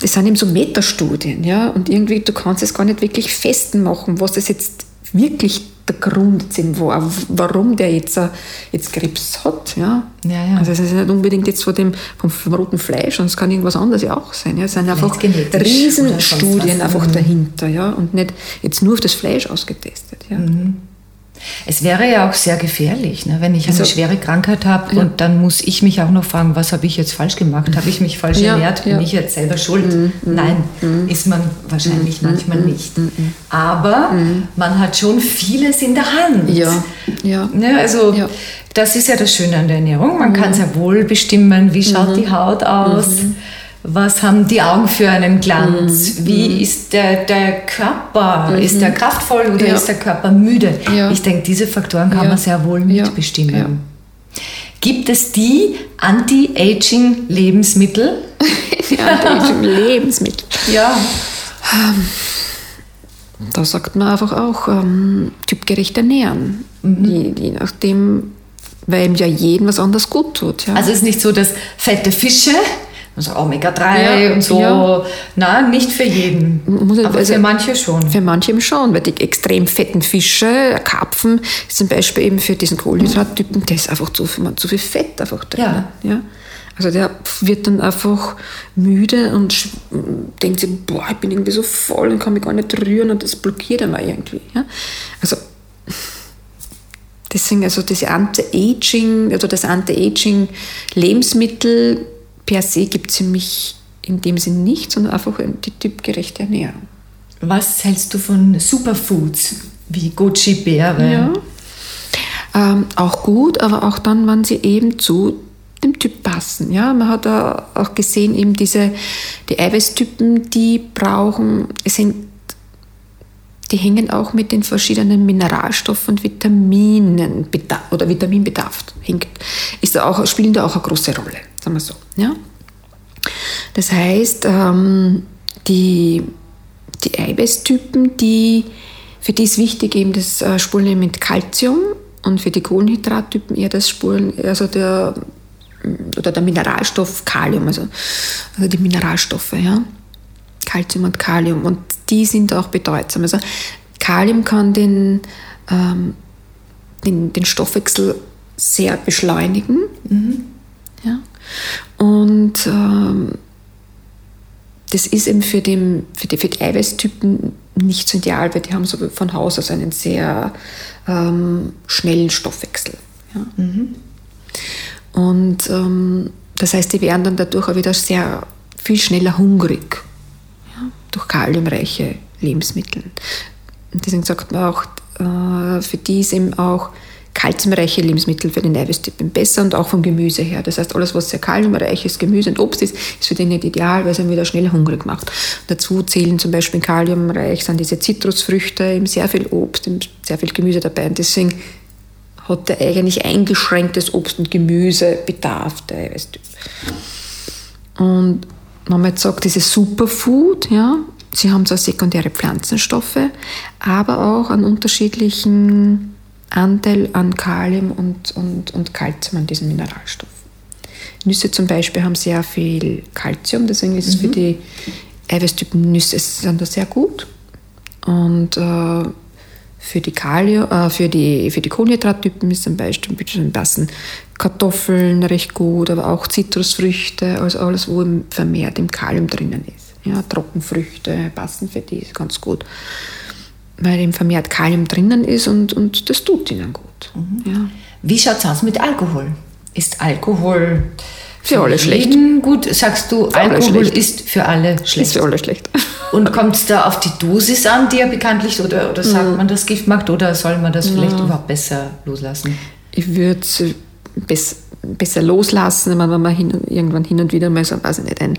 das sind eben so Metastudien, ja, und irgendwie du kannst es gar nicht wirklich festmachen, was das jetzt wirklich der Grund sind, wo, warum der jetzt, äh, jetzt Krebs hat. Ja? Ja, ja. Also es ist nicht unbedingt jetzt von dem, vom, vom roten Fleisch, sondern es kann irgendwas anderes ja auch sein. Ja? Es sind einfach Riesenstudien einfach dahinter ja? und nicht jetzt nur auf das Fleisch ausgetestet. Ja? Mhm. Es wäre ja auch sehr gefährlich, ne, wenn ich eine also, schwere Krankheit habe ja. und dann muss ich mich auch noch fragen, was habe ich jetzt falsch gemacht? Habe ich mich falsch ja, ernährt? Bin ja. ich jetzt selber schuld? Mhm. mhm Nein, mhm. ist man wahrscheinlich mhm. manchmal mhm. nicht. Mhm. Aber man hat schon vieles in der Hand. Ja. ja. Ne, also das ist ja das Schöne an der Ernährung. Man kann sehr wohl bestimmen, wie schaut die Haut aus was haben die Augen für einen Glanz? Mhm. Wie mhm. ist der, der Körper? Mhm. Ist der kraftvoll oder ja. ist der Körper müde? Ja. Ich denke, diese Faktoren kann ja. man sehr wohl mitbestimmen. Gibt es die Anti-Aging-Lebensmittel? Anti-Aging-Lebensmittel. ja. Ähm, da sagt man einfach auch ähm, typgerecht ernähren. Mhm. Je, je nachdem, weil ihm ja jeden was anderes gut tut. Ja. Also es ist nicht so, dass fette Fische also Omega-3 ja, und so. Ja. Na, nicht für jeden. Muss aber also für manche schon. Für manche schon, weil die extrem fetten Fische, Karpfen, ist zum Beispiel eben für diesen Kohlenhydrattypen, der ist einfach zu, zu viel Fett einfach drin. Ja. ja. Also der wird dann einfach müde und denkt sich, boah, ich bin irgendwie so voll und kann mich gar nicht rühren und das blockiert einmal irgendwie. Ja? Also deswegen, also diese Anti-Aging, also das Anti-Aging-Lebensmittel per se gibt es für mich in dem Sinn nicht, sondern einfach die typgerechte Ernährung. Was hältst du von Superfoods wie Goji-Beere? Ja. Ähm, auch gut, aber auch dann, wenn sie eben zu dem Typ passen. Ja, man hat auch gesehen, eben diese die Eiweißtypen, die brauchen, sind, die hängen auch mit den verschiedenen Mineralstoffen und Vitaminen oder Vitaminbedarf hängt, ist auch, spielen da auch eine große Rolle sagen wir so. Ja? Das heißt, ähm, die, die Eiweißtypen, die, für die ist wichtig eben das äh, Spurenelement Calcium und für die Kohlenhydrattypen eher das Spuren, also der, oder der Mineralstoff Kalium, also, also die Mineralstoffe, ja. Calcium und Kalium und die sind auch bedeutsam. Also Kalium kann den, ähm, den, den Stoffwechsel sehr beschleunigen. Mhm. Ja. Und ähm, das ist eben für, den, für, die, für die Eiweißtypen nicht so ideal, weil die haben so von Haus aus einen sehr ähm, schnellen Stoffwechsel. Ja. Mhm. Und ähm, das heißt, die werden dann dadurch auch wieder sehr viel schneller hungrig ja, durch kaliumreiche Lebensmittel. Und deswegen sagt man auch, äh, für die ist eben auch kalziumreiche Lebensmittel für den Eiweißtypen besser und auch vom Gemüse her. Das heißt, alles, was sehr kaliumreich ist, Gemüse und Obst ist, ist für den nicht ideal, weil es ihn wieder schnell hungrig macht. Dazu zählen zum Beispiel kaliumreich sind diese Zitrusfrüchte, eben sehr viel Obst, sehr viel Gemüse dabei. Und deswegen hat er eigentlich eingeschränktes Obst- und Gemüsebedarf, der Eiweißtyp. Und wenn man jetzt sagt, dieses Superfood, ja, sie haben zwar sekundäre Pflanzenstoffe, aber auch an unterschiedlichen Anteil an Kalium und, und, und Calcium an diesem Mineralstoff. Nüsse zum Beispiel haben sehr viel Calcium, deswegen ist es für mhm. die Eiweißtypen Nüsse sind das sehr gut. Und äh, für die, Kalium, äh, für die, für die Kohlenhydrattypen ist zum Beispiel passen Kartoffeln recht gut, aber auch Zitrusfrüchte, also alles, wo vermehrt im Kalium drinnen ist. Ja, Trockenfrüchte passen für die ganz gut weil eben vermehrt Kalium drinnen ist und, und das tut ihnen gut. Mhm. Ja. Wie schaut es aus mit Alkohol? Ist Alkohol Für alle schlecht. Gut, sagst du, alle Alkohol ist für alle Ist schlecht. für alle schlecht. Und kommt es da auf die Dosis an, die er bekanntlich, oder, oder sagt man, das Gift macht, oder soll man das vielleicht überhaupt besser loslassen? Ich würde es bess, besser loslassen, wenn man hin, irgendwann hin und wieder mal so, weiß ich nicht, ein,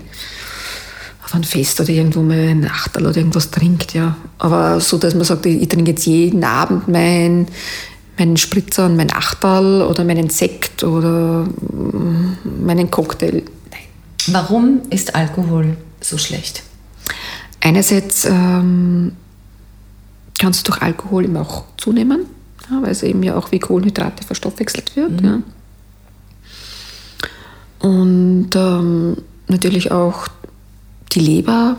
auf ein Fest oder irgendwo mal ein Achtel oder irgendwas trinkt, ja. Aber so, dass man sagt, ich, ich trinke jetzt jeden Abend mein, meinen Spritzer und mein Achtel oder meinen Sekt oder mm, meinen Cocktail. Nein. Warum ist Alkohol so schlecht? Einerseits ähm, kannst du durch Alkohol eben auch zunehmen, ja, weil es eben ja auch wie Kohlenhydrate verstoffwechselt wird. Ja. Und ähm, natürlich auch die Leber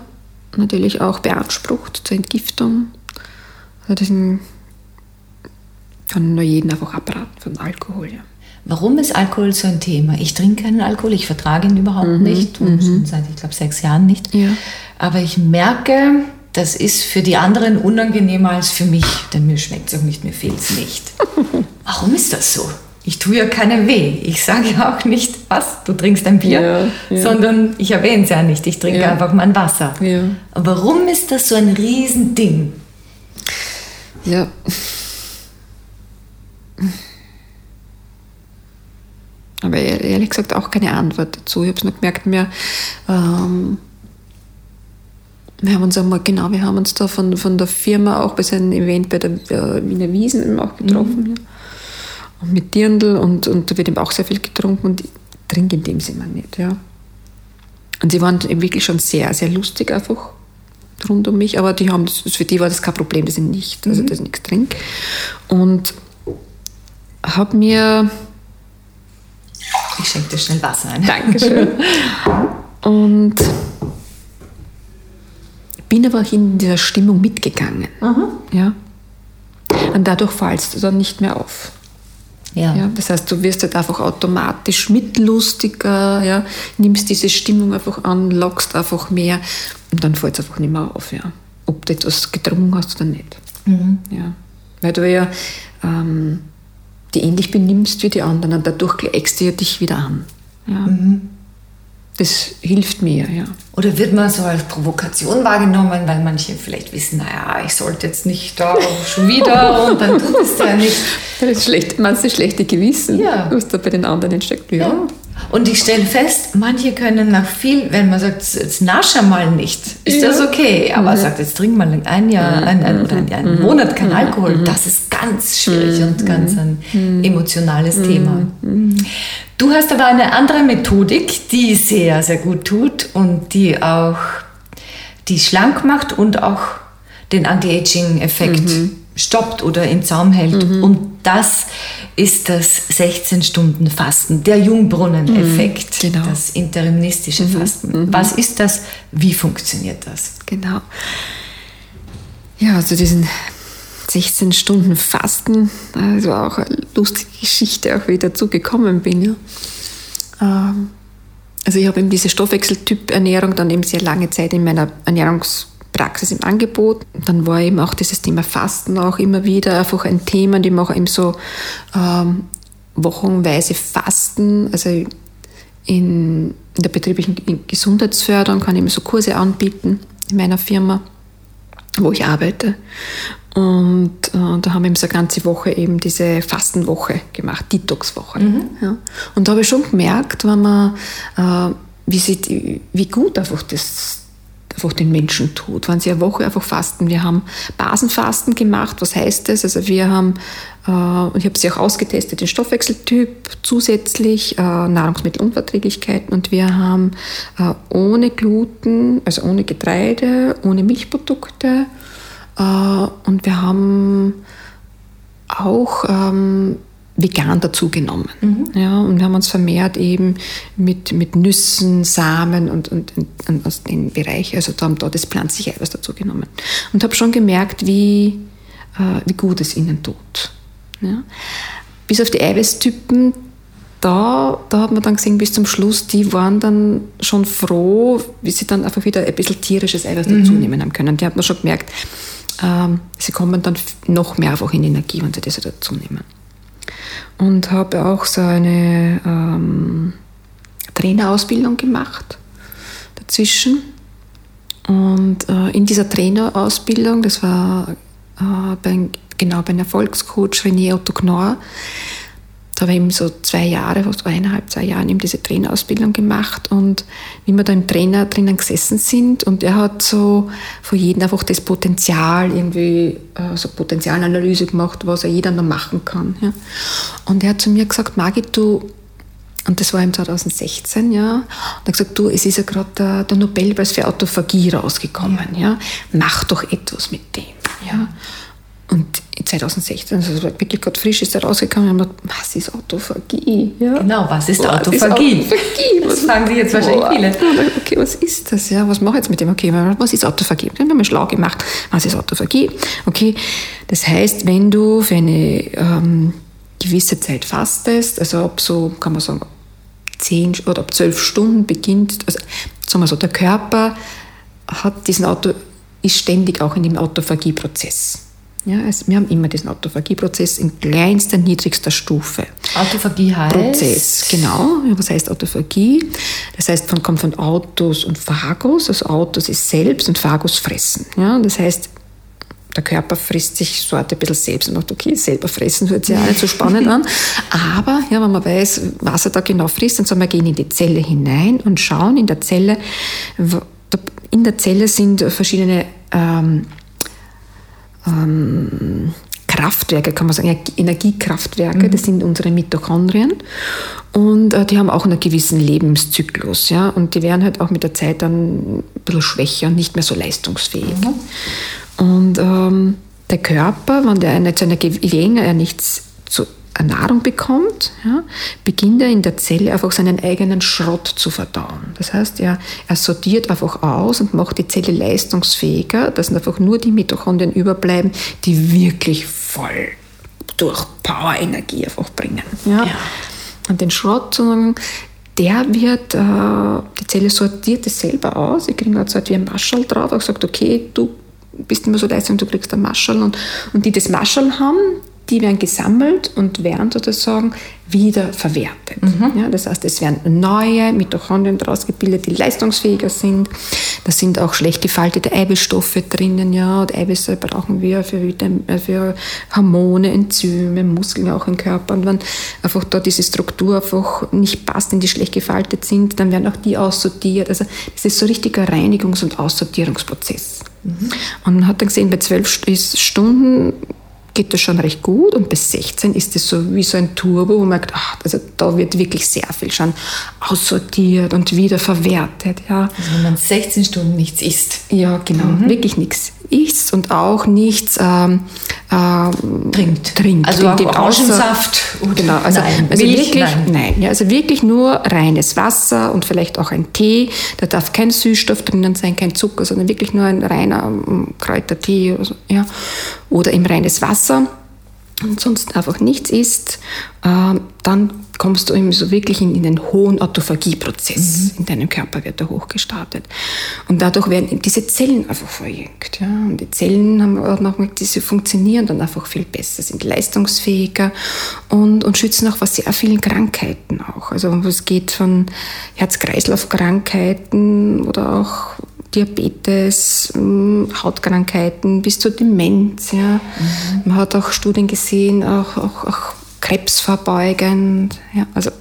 natürlich auch beansprucht zur Entgiftung. Also deswegen kann nur jeden einfach abraten von Alkohol. Ja. Warum ist Alkohol so ein Thema? Ich trinke keinen Alkohol, ich vertrage ihn überhaupt nicht und schon seit, ich glaube, sechs Jahren nicht. Ja. Aber ich merke, das ist für die anderen unangenehmer als für mich, denn mir schmeckt es auch nicht, mir fehlt es nicht. Warum ist das so? Ich tue ja keinem weh. Ich sage ja auch nicht, was, du trinkst ein Bier, Ja, ja. sondern ich erwähne es ja nicht. Ich trinke Ja. einfach mein Wasser. Warum ist das so ein Riesending? Ja. Aber ehr- ehrlich gesagt auch keine Antwort dazu. Ich habe es nur gemerkt, wir, ähm, wir haben uns einmal, genau, wir haben uns da von, von der Firma auch bei so einem Event bei der äh, Wiener Wiesen eben auch getroffen. Ja. Und mit Dirndl und, und da wird eben auch sehr viel getrunken und ich trinke in dem Sinne nicht, ja. Und sie waren eben wirklich schon sehr, sehr lustig einfach rund um mich, aber die haben, das, für die war das kein Problem, dass ich nicht, also dass ich nichts trinke. Und habe mir Ich schenke dir schnell Wasser ein. Dankeschön. Und bin aber in dieser Stimmung mitgegangen. Ja. Und dadurch fallst du dann nicht mehr auf. Ja. Ja, das heißt, du wirst halt einfach automatisch mitlustiger, ja, nimmst diese Stimmung einfach an, lockst einfach mehr und dann fällt es einfach nicht mehr auf, ja. Ob du etwas getrunken hast oder nicht. Ja. Weil du ja ähm, die ähnlich benimmst wie die anderen und dadurch gleichst du ja dich wieder an. Ja. Das hilft mir, ja. Oder wird man so als Provokation wahrgenommen, weil manche vielleicht wissen, naja, ich sollte jetzt nicht da schon wieder und dann tut es ja nicht. Das schlecht, meinst du das schlechte Gewissen, Ja. was da bei den anderen entsteckt? Ja. Und ich stelle fest, manche können nach viel, wenn man sagt, jetzt nasch mal nicht, ist das okay. Aber sagt, jetzt trink mal ein Jahr ein, ein, oder ein, einen Monat kein Alkohol, das ist ganz schwierig und ganz ein emotionales Thema. Du hast aber eine andere Methodik, die sehr, sehr gut tut und die auch die schlank macht und auch den Anti-Aging-Effekt stoppt oder in Zaum hält. Und das ist das 16-Stunden-Fasten, der Jungbrunnen-Effekt, genau. das interimistische Fasten. Was ist das? Wie funktioniert das? Genau. Ja, also diesen 16 Stunden Fasten, das war auch eine lustige Geschichte, auch wie ich dazu gekommen bin. Ja. Ähm, Also ich habe eben diese Stoffwechseltyp-Ernährung dann eben sehr lange Zeit in meiner Ernährungspraxis im Angebot. Dann war eben auch dieses Thema Fasten auch immer wieder einfach ein Thema, ich mache eben so ähm, wochenweise Fasten, also in, der betrieblichen Gesundheitsförderung kann ich eben so Kurse anbieten in meiner Firma, wo ich arbeite. Und äh, da haben wir eben so eine ganze Woche eben diese Fastenwoche gemacht, Detoxwoche. Ja. Und da habe ich schon gemerkt, wenn man, äh, wie, sie, wie gut einfach das einfach den Menschen tut, wenn sie eine Woche einfach fasten. Wir haben Basenfasten gemacht. Was heißt das? Also wir haben, äh, und ich habe sie auch ausgetestet, den Stoffwechseltyp zusätzlich, äh, Nahrungsmittelunverträglichkeiten und wir haben äh, ohne Gluten, also ohne Getreide, ohne Milchprodukte äh, und wir haben auch ähm, vegan dazu genommen. Ja, und wir haben uns vermehrt eben mit, mit Nüssen, Samen und, und, und aus dem Bereich, also da haben da das pflanzliche Eiweiß dazu genommen. Und habe schon gemerkt, wie, äh, wie gut es ihnen tut. Ja. Bis auf die Eiweißtypen, da, da hat man dann gesehen, bis zum Schluss, die waren dann schon froh, wie sie dann einfach wieder ein bisschen tierisches Eiweiß dazu nehmen haben können. Die hat man schon gemerkt, ähm, sie kommen dann noch mehr einfach in Energie, wenn sie das dazu nehmen und habe auch so eine ähm, Trainerausbildung gemacht dazwischen. Und äh, in dieser Trainerausbildung, das war äh, bei, genau bei einem Erfolgscoach René Otto Knorr, da habe ich eben so zwei Jahre, fast eineinhalb, zwei Jahre eben diese Trainerausbildung gemacht und wie wir da im Trainer drinnen gesessen sind und er hat so für jeden einfach das Potenzial irgendwie, äh, so Potenzialanalyse gemacht, was er jeder noch machen kann. Ja. Und er hat zu mir gesagt, Margit, du, und das war im 2016, ja, und er hat gesagt, du, es ist ja gerade der, der Nobelpreis für Autophagie rausgekommen, ja, mach doch etwas mit dem, ja. Und 2016, also wirklich gerade frisch ist er rausgekommen und gesagt, was ist Autophagie? Ja. Genau, was ist Autophagie? Ist Autophagie? Das fragen sich jetzt wahrscheinlich viele. Okay, was ist das? Ja, was mache ich jetzt mit dem? Okay, was ist Autophagie? Dann haben wir schlau gemacht. Was ist Autophagie? Okay, das heißt, wenn du für eine ähm, gewisse Zeit fastest, also ab so, kann man sagen, zehn oder ab zwölf Stunden beginnt, also sagen wir so, der Körper hat diesen Auto, ist ständig auch in dem Autophagie-Prozess. Ja, also wir haben immer diesen Autophagieprozess in kleinster, niedrigster Stufe. Autophagie heißt? Prozess, genau. Was heißt Autophagie? Das heißt, man kommt von Autos und Phagus. Also Autos ist selbst und Phagus fressen. Ja, das heißt, der Körper frisst sich so ein bisschen selbst und sagt, okay, selber fressen hört sich ja nicht so spannend an. Aber ja, wenn man weiß, was er da genau frisst, dann sagen wir, gehen in die Zelle hinein und schauen in der Zelle, in der Zelle sind verschiedene ähm, ähm, Kraftwerke, kann man sagen, Energiekraftwerke, mhm. das sind unsere Mitochondrien. Und äh, die haben auch einen gewissen Lebenszyklus, ja, und die werden halt auch mit der Zeit dann ein bisschen schwächer und nicht mehr so leistungsfähig. Mhm. Und ähm, der Körper, wenn der eine, zu einer, er nichts zu Nahrung bekommt, ja, beginnt er in der Zelle einfach seinen eigenen Schrott zu verdauen. Das heißt, er, er sortiert einfach aus und macht die Zelle leistungsfähiger, dass einfach nur die Mitochondrien überbleiben, die wirklich voll durch Power-Energie einfach bringen. Ja. ja. Und den Schrott, der wird, äh, die Zelle sortiert es selber aus. Ich kriege halt so wie ein Maschall drauf, auch sagt, okay, du bist immer so leistung, du kriegst ein Maschall. Und, und die das Maschall haben, die werden gesammelt und werden sozusagen wieder verwertet. Mhm. Ja, das heißt, es werden neue Mitochondrien daraus gebildet, die leistungsfähiger sind. Da sind auch schlecht gefaltete Eiweißstoffe drinnen. Ja, und Eiweiße brauchen wir für, äh, für Hormone, Enzyme, Muskeln auch im Körper. Und wenn einfach da diese Struktur einfach nicht passt, wenn die schlecht gefaltet sind, dann werden auch die aussortiert. Also das ist so ein richtiger Reinigungs- und Aussortierungsprozess. Mhm. Und man hat dann gesehen, bei zwölf Stunden geht das schon recht gut und bis 16 ist es so wie so ein Turbo, wo man merkt, ach, also da wird wirklich sehr viel schon aussortiert und wieder verwertet. Ja. Also wenn man 16 Stunden nichts isst. Ja, genau, mhm. wirklich nichts isst und auch nichts ähm, ähm, trinkt. trinkt. Also trinkt auch Orangensaft? Genau, also, nein, also Milch, wirklich, nein. nein. ja, also wirklich nur reines Wasser und vielleicht auch ein Tee. Da darf kein Süßstoff drinnen sein, kein Zucker, sondern wirklich nur ein reiner um, Kräutertee oder, so, ja. oder im reines Wasser und sonst einfach nichts isst, äh, dann kommst du eben so wirklich in, in den hohen Autophagieprozess. Mhm. In deinem Körper wird er hochgestartet. Und dadurch werden diese Zellen einfach verjüngt. Ja? Und die Zellen haben auch noch diese funktionieren dann einfach viel besser, sind leistungsfähiger und, und schützen auch vor sehr vielen Krankheiten auch. Also es geht von Herz-Kreislauf-Krankheiten oder auch Diabetes, hm, Hautkrankheiten bis zur Demenz. Ja. Mhm. Man hat auch Studien gesehen, auch, auch, auch krebsverbeugend. Ja. Also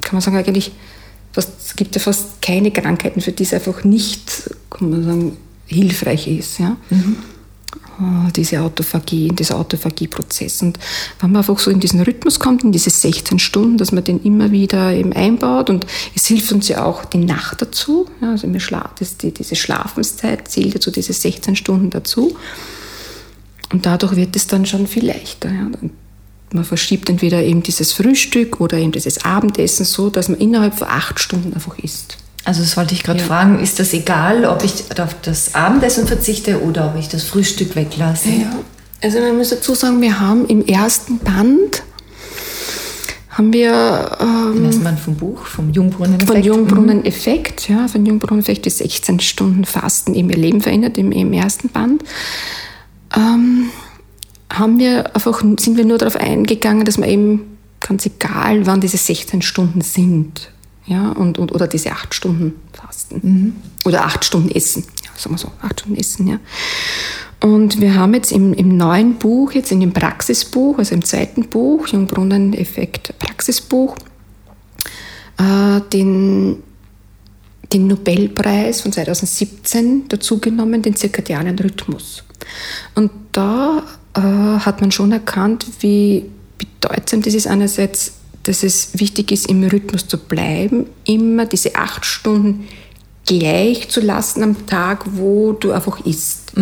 kann man sagen, eigentlich es gibt ja fast keine Krankheiten, für die es einfach nicht, kann man sagen, hilfreich ist. Ja. Mhm. Ah, diese Autophagie, dieser Autophagie-Prozess. Und wenn man einfach so in diesen Rhythmus kommt, in diese 16 Stunden, dass man den immer wieder eben einbaut und es hilft uns ja auch die Nacht dazu. Ja, also mir schla das, die, diese Schlafenszeit zählt ja zu diese 16 Stunden dazu. Und dadurch wird es dann schon viel leichter. Ja. Man verschiebt entweder eben dieses Frühstück oder eben dieses Abendessen so, dass man innerhalb von acht Stunden einfach isst. Also das wollte ich gerade ja. fragen, ist das egal, ob ich auf das Abendessen verzichte oder ob ich das Frühstück weglasse? Ja. Also man muss dazu sagen, wir haben im ersten Band haben wir ähm, Im Band vom Buch, vom Jungbrunnen-Effekt. Von Jungbrunnen-Effekt, ja, von Jungbrunnen-Effekt die 16 Stunden Fasten eben ihr Leben verändert im, im ersten Band. Ähm, haben wir einfach, sind wir nur darauf eingegangen, dass man eben ganz egal, wann diese 16 Stunden sind, Ja, und, und, oder diese acht Stunden Fasten. Oder acht Stunden Essen. Ja, sagen wir so, acht Stunden Essen, ja. Und wir haben jetzt im, im neuen Buch, jetzt in dem Praxisbuch, also im zweiten Buch, Jungbrunnen-Effekt Praxisbuch, äh, den, den Nobelpreis von 2017 dazugenommen, den zirkadianen Rhythmus. Und da äh, hat man schon erkannt, wie bedeutsam das ist einerseits, dass es wichtig ist, im Rhythmus zu bleiben, immer diese acht Stunden gleich zu lassen am Tag, wo du einfach isst.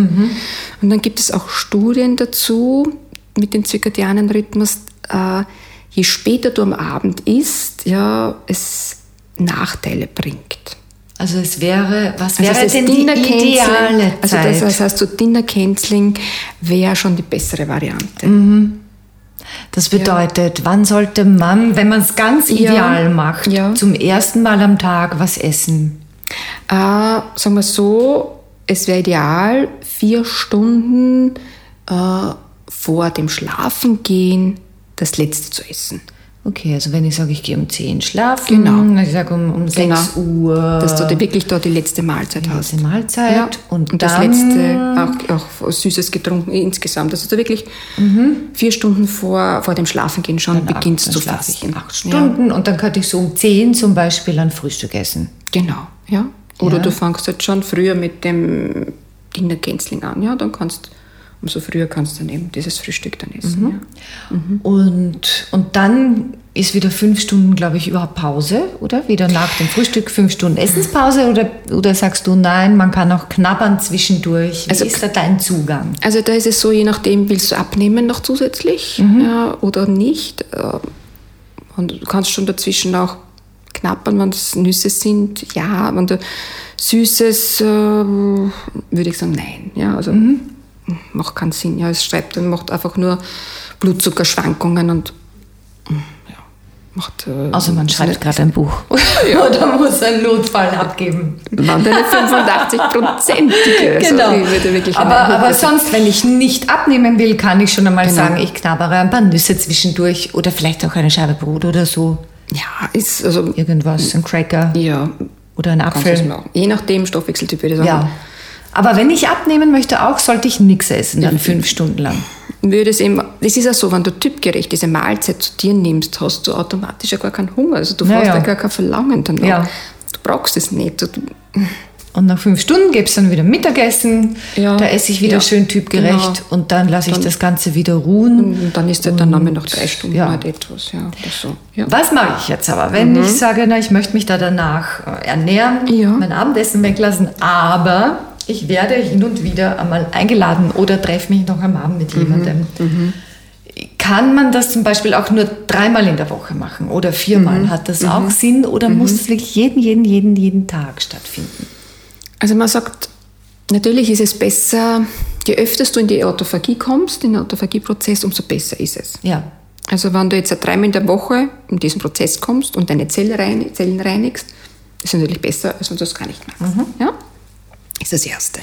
Und dann gibt es auch Studien dazu mit dem zirkadianen Rhythmus, äh, je später du am Abend isst, ja, es Nachteile bringt. Also es wäre, was Also wäre das denn die ideale Also Zeit? das, das heißt, so Dinner Canceling wäre schon die bessere Variante. Das bedeutet, wann sollte man, wenn man es ganz Ja. ideal macht, Ja. zum ersten Mal am Tag was essen? Äh, sagen wir so, es wäre ideal, vier Stunden äh, vor dem Schlafengehen das Letzte zu essen. Okay, also wenn ich sage, ich gehe um 10 schlafen, Genau. ich sage um, um 6 Genau. Uhr Dass du da wirklich da die letzte Mahlzeit hast. letzte Mahlzeit und, und das dann letzte auch, auch Süßes getrunken insgesamt. Also da wirklich vier Stunden vor, vor dem Schlafengehen schon beginnst dann zu fasten. acht Stunden und dann könnte ich so um 10 zum Beispiel ein Frühstück essen. Genau, ja. Oder Ja. du fängst jetzt schon früher mit dem Dinner Canceling an, ja, dann kannst umso früher kannst du dann eben dieses Frühstück dann essen. Ja. Und, und dann ist wieder fünf Stunden, glaube ich, überhaupt Pause, oder? Wieder nach dem Frühstück fünf Stunden Essenspause oder, oder sagst du, nein, man kann auch knabbern zwischendurch? Wie Also- ist da dein Zugang? Also da ist es so, je nachdem, willst du abnehmen noch zusätzlich ja, oder nicht. äh, Und du kannst schon dazwischen auch knappern, wenn es Nüsse sind. Ja, wenn du Süßes, äh, würde ich sagen, nein. Ja, also macht keinen Sinn. Ja, es schreibt dann, macht einfach nur Blutzuckerschwankungen und ja, macht... Äh, Also man schreibt gerade ein Buch. oder muss einen Notfall abgeben. Waren deine 85-prozentige. Also Genau. aber, aber sonst, wenn ich nicht abnehmen will, kann ich schon einmal Genau. sagen, ich knabbere ein paar Nüsse zwischendurch oder vielleicht auch eine Scheibe Brot oder so. Ja, ist also... Irgendwas, ein Cracker Ja, oder ein Apfel. Je nachdem, Stoffwechseltyp würde ich sagen. Ja. Aber wenn ich abnehmen möchte, auch sollte ich nichts essen, dann fünf Stunden lang. Würde es eben, das ist ja so, wenn du typgerecht diese Mahlzeit zu dir nimmst, hast du automatisch ja gar keinen Hunger. Also du Ja, hast ja, gar kein Verlangen danach. Ja. Du brauchst es nicht. Du, Und nach fünf Stunden gibt es dann wieder Mittagessen. Ja. Da esse ich wieder Ja. schön typgerecht Genau. und dann lasse ich Dann- das Ganze wieder ruhen. und dann ist der dann Name noch drei Stunden ja. halt etwas. Ja, so. Ja. Was mache ich jetzt aber, wenn ich sage, na, ich möchte mich da danach äh, ernähren, Mhm. Mein Abendessen weglassen, aber ich werde hin und wieder einmal eingeladen oder treffe mich noch am Abend mit Mhm. jemandem. Kann man das zum Beispiel auch nur dreimal in der Woche machen oder viermal? Mhm. Hat das auch Sinn oder muss es wirklich jeden, jeden, jeden, jeden Tag stattfinden? Also man sagt, natürlich ist es besser, je öfter du in die Autophagie kommst, in den Autophagieprozess, umso besser ist es. Ja. Also wenn du jetzt dreimal in der Woche in diesen Prozess kommst und deine rein, Zellen reinigst, ist natürlich besser, als wenn du das gar nicht machst. Ja? Ist das Erste.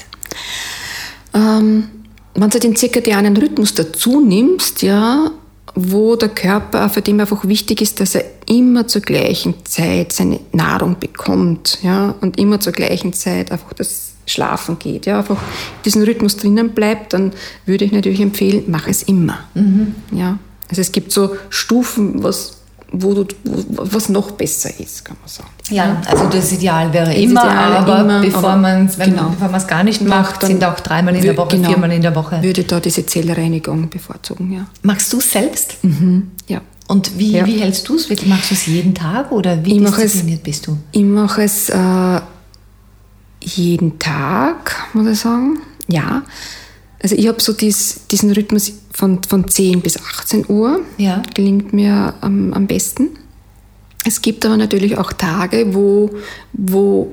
Ähm, wenn du den zirkadianen Rhythmus dazu nimmst, ja, wo der Körper, für den einfach wichtig ist, dass er immer zur gleichen Zeit seine Nahrung bekommt, ja, und immer zur gleichen Zeit einfach das Schlafen geht, ja, einfach diesen Rhythmus drinnen bleibt, dann würde ich natürlich empfehlen, mach es immer, ja. Also es gibt so Stufen, was, wo du, was noch besser ist, kann man sagen. Ja, also das Ideal wäre Das immer, Ideale aber immer, bevor man es genau. gar nicht macht, sind auch dreimal in der Woche, genau, viermal in der Woche. Würde da diese Zellreinigung bevorzugen, ja. Machst du es selbst? ja. Und wie, Ja. wie hältst du es? Machst du es jeden Tag oder wie Ich mache es- diszipliniert bist du? Ich mache es äh, jeden Tag, muss ich sagen. Ja. Also ich habe so dies, diesen Rhythmus von, von 10 bis 18 Uhr. Ja. Gelingt mir am, am besten. Es gibt aber natürlich auch Tage, wo, wo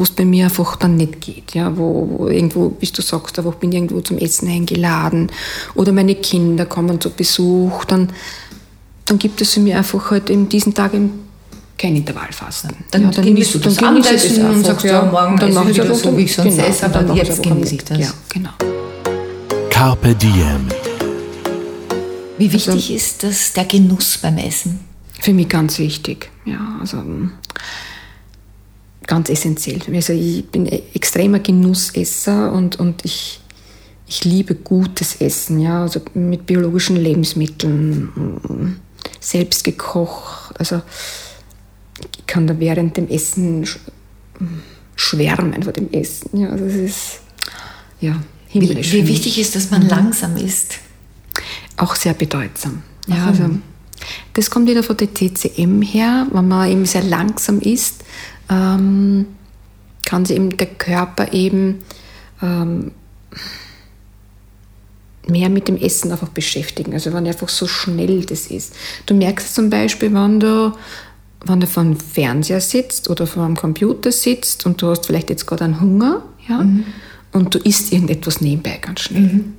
es bei mir einfach dann nicht geht, ja, wo, wo irgendwo, wie du sagst, bin ich irgendwo zum Essen eingeladen oder meine Kinder kommen zu Besuch, dann, dann gibt es für mich einfach halt in diesen Tagen kein Intervallfasten. Dann ja, genießt du das Abendessen und sagst, ja, morgen dann mache ich wieder so, dann- wie ich sonst genau, esse, aber dann jetzt genieße ich das. Ja, genau. Carpe Diem. Wie wichtig ist das der Genuss beim Essen? Für mich ganz wichtig. Ja, also ganz essentiell. Also ich bin ein extremer Genussesser und, und ich, ich liebe gutes Essen, ja, also mit biologischen Lebensmitteln, selbst gekocht. Also ich kann da während dem Essen schwärmen vor dem Essen. Ja, also es ist ja himmlisch. Wie, wie wichtig ist, dass man mhm. langsam isst? Auch sehr bedeutsam. Ja, also, das kommt wieder von der TCM her, wenn man eben sehr langsam isst, ähm, kann sich eben der Körper eben ähm, mehr mit dem Essen einfach beschäftigen. Also wenn einfach so schnell das ist. Du merkst zum Beispiel, wenn du, wenn du vor dem Fernseher sitzt oder vor einem Computer sitzt und du hast vielleicht jetzt gerade einen Hunger, ja, mhm. Und du isst irgendetwas nebenbei ganz schnell. Mhm.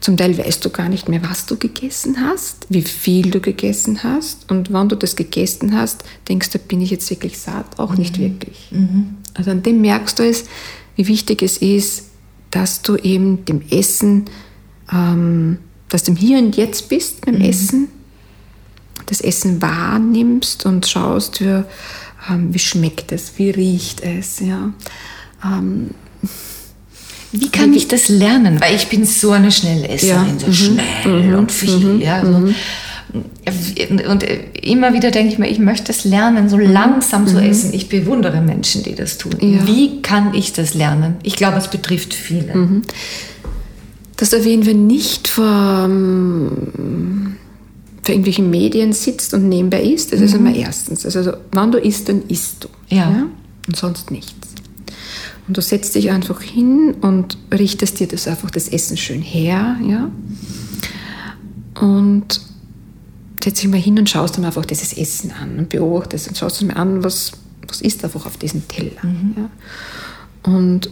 Zum Teil weißt du gar nicht mehr, was du gegessen hast, wie viel du gegessen hast. Und wenn du das gegessen hast, denkst du, bin ich jetzt wirklich satt? Auch mhm. nicht wirklich. Mhm. Also an dem merkst du es, wie wichtig es ist, dass du eben dem Essen, ähm, dass du im Hier und Jetzt bist beim mhm. Essen, das Essen wahrnimmst und schaust, wie, ähm, wie schmeckt es, wie riecht es. Ja. Ähm, wie kann ich das lernen? Weil ich bin so eine Schnellesserin, ja. so mhm. schnell mhm. und viel. Mhm. Ja, so. Mhm. Und immer wieder denke ich mir, ich möchte es lernen, so mhm. langsam zu mhm. essen. Ich bewundere Menschen, die das tun. Ja. Wie kann ich das lernen? Ich glaube, es betrifft viele. Auf jeden Fall nicht vor, vor irgendwelchen Medien sitzt und nebenbei isst, das ist immer erstens. Also, wenn du isst, dann isst du. Ja. ja? Und sonst nichts. Und du setzt dich einfach hin und richtest dir das einfach das Essen schön her, ja. Und setzt dich mal hin und schaust dir einfach dieses Essen an und beobachtest und schaust mal an, was, was ist einfach auf diesem Teller. Mhm. Ja? Und,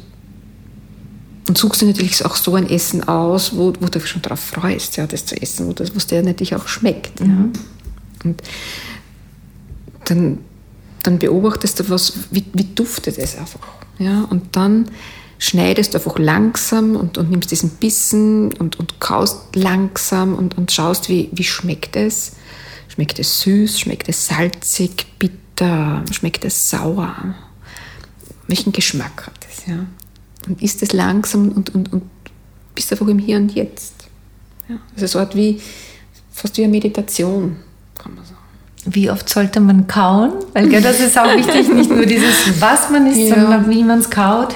und suchst dir natürlich auch so ein Essen aus, wo, wo du schon darauf freust, ja, das zu essen, wo es dir natürlich auch schmeckt. Mhm. Ja? Und dann, dann beobachtest du, was, wie, wie duftet es einfach. Ja, und dann schneidest du einfach langsam und, und nimmst diesen Bissen und, und kaust langsam und, und schaust, wie, wie schmeckt es. Schmeckt es süß, schmeckt es salzig, bitter, schmeckt es sauer? Welchen Geschmack hat es? Ja? Und isst es langsam und, und, und bist einfach im Hier und Jetzt. Ja? Das ist so Art wie, fast wie eine Meditation, kann man sagen. Wie oft sollte man kauen? Weil gell, das ist auch wichtig, nicht nur dieses, was man isst, ja. sondern wie man es kaut.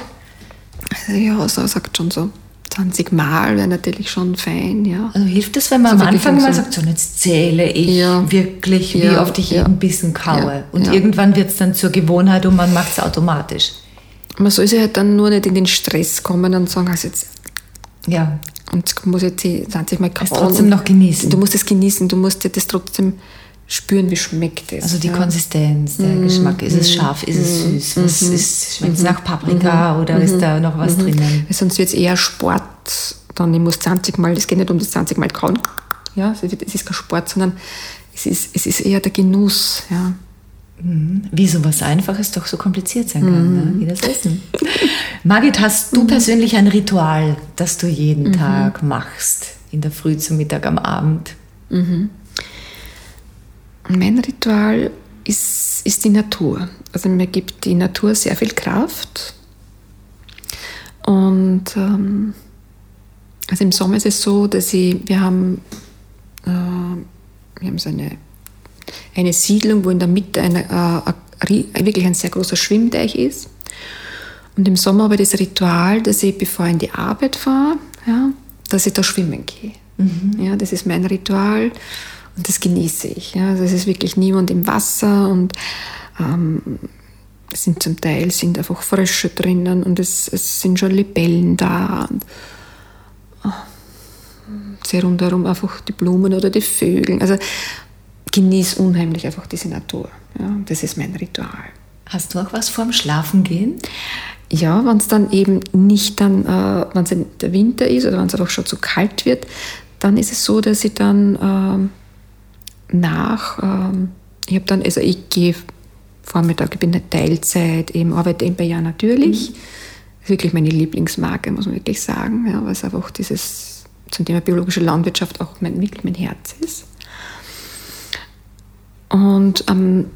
Ja, so sagt schon so. 20 Mal wäre natürlich schon fein, ja. Also hilft es, wenn man so am Anfang mal sagt, so jetzt zähle ich ja. wirklich, wie ja, oft ich ja. jeden Bissen kaue. Und irgendwann wird es dann zur Gewohnheit und man macht es automatisch. Man soll sich halt dann nur nicht in den Stress kommen und sagen, also jetzt. Ja. Und muss jetzt 20 Mal kauen. Es trotzdem noch genießen. Du musst es genießen, du musst dir das trotzdem spüren, wie schmeckt es. Also die ja. Konsistenz, der mm, Geschmack. Ist mm, es scharf, ist mm, es süß? Was mm, ist, schmeckt es nach Paprika oder ist da noch was drinnen? Sonst wird es eher Sport. Dann ich muss 20 Mal, es geht nicht um das 20 Mal kauen. Ja, es ist kein Sport, sondern es ist, es ist eher der Genuss. Ja. Mhm. Wie so was Einfaches doch so kompliziert sein kann, ne? wie das Essen. Margit, hast du persönlich ein Ritual, das du jeden mhm. Tag machst? In der Früh, zum Mittag, am Abend? Mhm. Mein Ritual ist, ist die Natur. Also mir gibt die Natur sehr viel Kraft. Und ähm, also im Sommer ist es so, dass ich, wir haben, äh, wir haben so eine, eine Siedlung, wo in der Mitte eine, äh, wirklich ein sehr großer Schwimmteich ist. Und im Sommer habe ich das Ritual, dass ich, bevor ich in die Arbeit fahre, ja, dass ich da schwimmen gehe. Mhm. Ja, das ist mein Ritual. Und das genieße ich. Ja. Also es ist wirklich niemand im Wasser und ähm, es sind zum Teil sind einfach Frösche drinnen und es, es sind schon Libellen da. Und, oh, sehr rundherum einfach die Blumen oder die Vögel. Also genieße unheimlich einfach diese Natur. Ja. Das ist mein Ritual. Hast du auch was vorm Schlafengehen? Ja, wenn es dann eben nicht dann, äh, wenn es der Winter ist oder wenn es einfach schon zu kalt wird, dann ist es so, dass ich dann äh, nach. Ähm, ich habe dann, also ich gehe Vormittag, ich bin eine Teilzeit, eben arbeite eben bei Ja natürlich. Mhm. Das ist wirklich meine Lieblingsmarke, muss man wirklich sagen, ja, weil es einfach dieses zum Thema biologische Landwirtschaft auch mein, wirklich mein Herz ist. Und am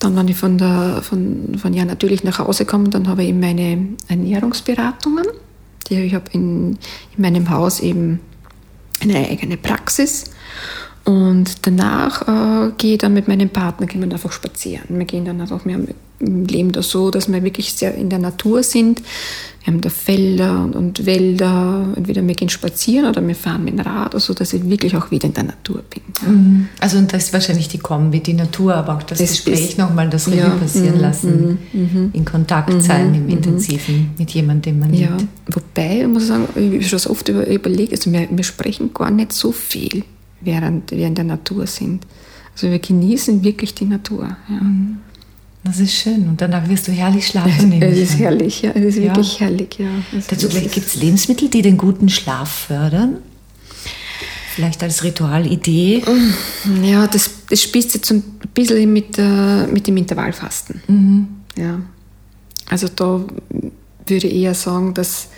Dann, wenn ich von, der, von, von ja natürlich nach Hause komme, dann habe ich eben meine Ernährungsberatungen. Die, ich habe in, in meinem Haus eben eine eigene Praxis. Und danach äh, gehe ich dann mit meinem Partner gehen wir einfach spazieren. Wir gehen dann einfach, wir leben da so, dass wir wirklich sehr in der Natur sind. Wir haben da Felder und, und Wälder. Entweder wir gehen spazieren oder wir fahren mit dem Rad, also dass ich wirklich auch wieder in der Natur bin. Mhm. Also und das ist wahrscheinlich die Kombi, die Natur, aber auch das, das Gespräch nochmal das Revue ja. passieren mhm. lassen, mhm. in Kontakt mhm. sein im mhm. Intensiven mit jemandem, den man ja. liebt. Wobei, ich muss sagen, ich schon so oft über, überlegt, also wir, wir sprechen gar nicht so viel, während wir in der Natur sind. Also wir genießen wirklich die Natur. Ja. Mhm. Das ist schön. Und danach wirst du herrlich schlafen. Es, es ist herrlich, ja. Es ist ja. wirklich herrlich, ja. Dazu gibt es Lebensmittel, die den guten Schlaf fördern? Vielleicht als Ritualidee? Ja, das, das spießt jetzt ein bisschen mit, äh, mit dem Intervallfasten. Mhm. Ja. Also da würde ich eher sagen, dass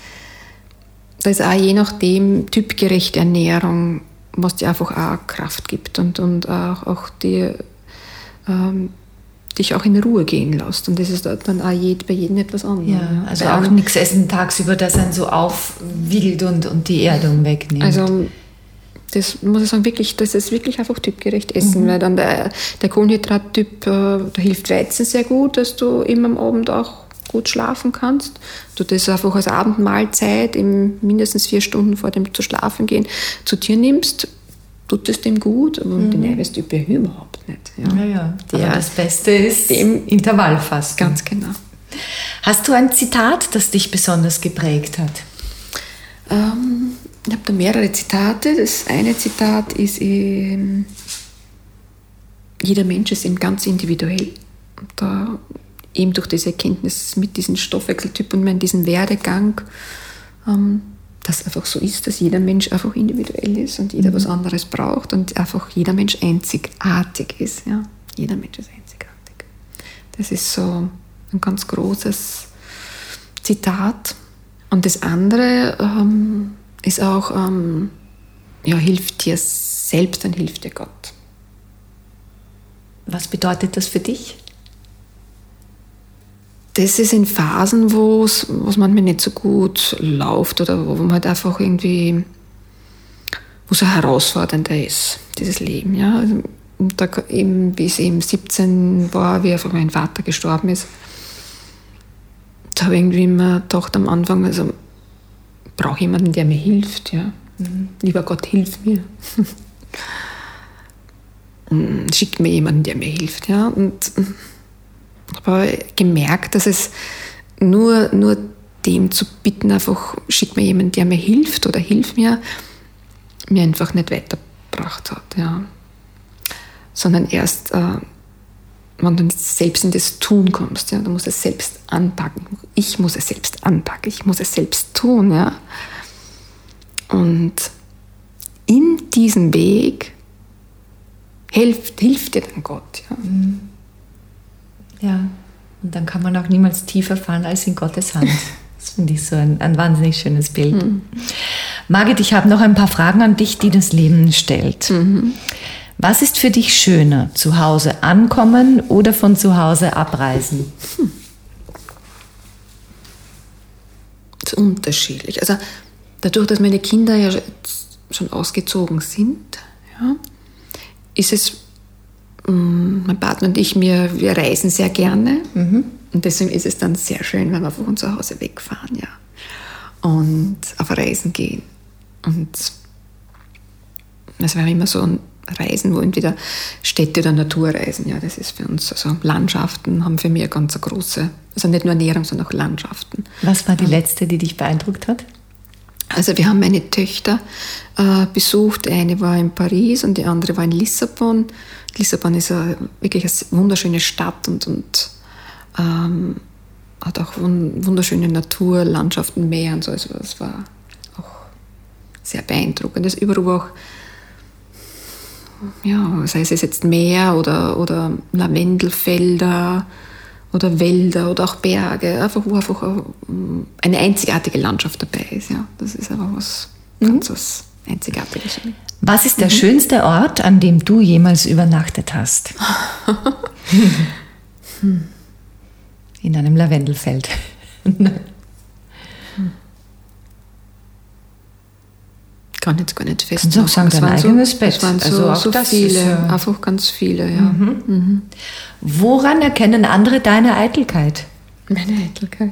das auch je nachdem typgerechte Ernährung, was dir einfach auch Kraft gibt und, und auch, auch die ähm, dich auch in Ruhe gehen lässt. Und das ist dann auch bei jedem etwas anderes. Ja, also auch nichts essen tagsüber, das einen so aufwiegelt und, und die Erdung wegnimmt. Also das muss ich sagen, wirklich, das ist wirklich einfach typgerecht essen, mhm. weil dann der, der Kohlenhydrattyp, äh, da hilft Weizen sehr gut, dass du immer am Abend auch gut schlafen kannst. Du das einfach als Abendmahlzeit im mindestens vier Stunden vor dem zu schlafen gehen zu dir nimmst, tut es dem gut, aber mhm. den Eiweißtyp überhaupt nicht. Ja, ja, ja. Der, das Beste ist dem Intervallfasten. Ganz genau. Hast du ein Zitat, das dich besonders geprägt hat? Ähm, ich habe da mehrere Zitate. Das eine Zitat ist, ähm, jeder Mensch ist eben ganz individuell. Und da eben durch diese Erkenntnis mit diesem Stoffwechseltyp und mit diesem Werdegang ähm, das einfach so ist, dass jeder Mensch einfach individuell ist und jeder mhm. was anderes braucht und einfach jeder Mensch einzigartig ist. Ja? Jeder Mensch ist einzigartig. Das ist so ein ganz großes Zitat. Und das andere ähm, ist auch, ähm, ja, hilft dir selbst, dann hilft dir Gott. Was bedeutet das für dich? Das ist in Phasen, wo es manchmal nicht so gut läuft oder wo man halt einfach irgendwie, wo es herausfordernder ist, dieses Leben. Ja? Also, da eben, wie es eben 17 war, wie einfach mein Vater gestorben ist, da habe ich irgendwie immer gedacht am Anfang, also brauche jemanden, der mir hilft. Ja? Mhm. Lieber Gott, hilf mir. Schick mir jemanden, der mir hilft. Ja? Und habe gemerkt, dass es nur, nur dem zu bitten, einfach schick mir jemanden, der mir hilft oder hilf mir, mir einfach nicht weitergebracht hat. Ja. Sondern erst, äh, wenn du selbst in das Tun kommst, ja, du musst es selbst anpacken. Ich muss es selbst anpacken, ich muss es selbst tun. Ja. Und in diesem Weg hilft, hilft dir dann Gott. Ja. Mhm. Ja, und dann kann man auch niemals tiefer fallen als in Gottes Hand. Das finde ich so ein, ein, wahnsinnig schönes Bild. Mhm. Margit, ich habe noch ein paar Fragen an dich, die das Leben stellt. Mhm. Was ist für dich schöner, zu Hause ankommen oder von zu Hause abreisen? Hm. Das ist unterschiedlich. Also dadurch, dass meine Kinder ja schon ausgezogen sind, ja, ist es mein Partner und ich, wir, wir reisen sehr gerne. Mhm. Und deswegen ist es dann sehr schön, wenn wir von zu Hause wegfahren, ja. Und auf Reisen gehen. Und es war immer so ein Reisen, wo entweder Städte oder Naturreisen, ja, das ist für uns, also Landschaften haben für mich eine ganz große, also nicht nur Ernährung, sondern auch Landschaften. Was war die letzte, die dich beeindruckt hat? Also wir haben meine Töchter äh, besucht, eine war in Paris und die andere war in Lissabon. Lissabon ist eine, wirklich eine wunderschöne Stadt und, und ähm, hat auch wunderschöne Natur, Landschaften, Meer und so. Also das war auch sehr beeindruckend. Das überall auch, ja, sei es jetzt Meer oder, oder Lavendelfelder oder Wälder oder auch Berge, einfach wo einfach eine einzigartige Landschaft dabei ist. Ja. Das ist einfach was mhm. ganz was Einzigartiges. Was ist der mhm. schönste Ort, an dem du jemals übernachtet hast? In einem Lavendelfeld. Kann jetzt gar nicht fest. Kannst auch sagen, dein waren eigenes so, Bett. Es waren so, Also auch so viele, ist, äh, einfach ganz viele, ja. Woran erkennen andere deine Eitelkeit? Meine Eitelkeit.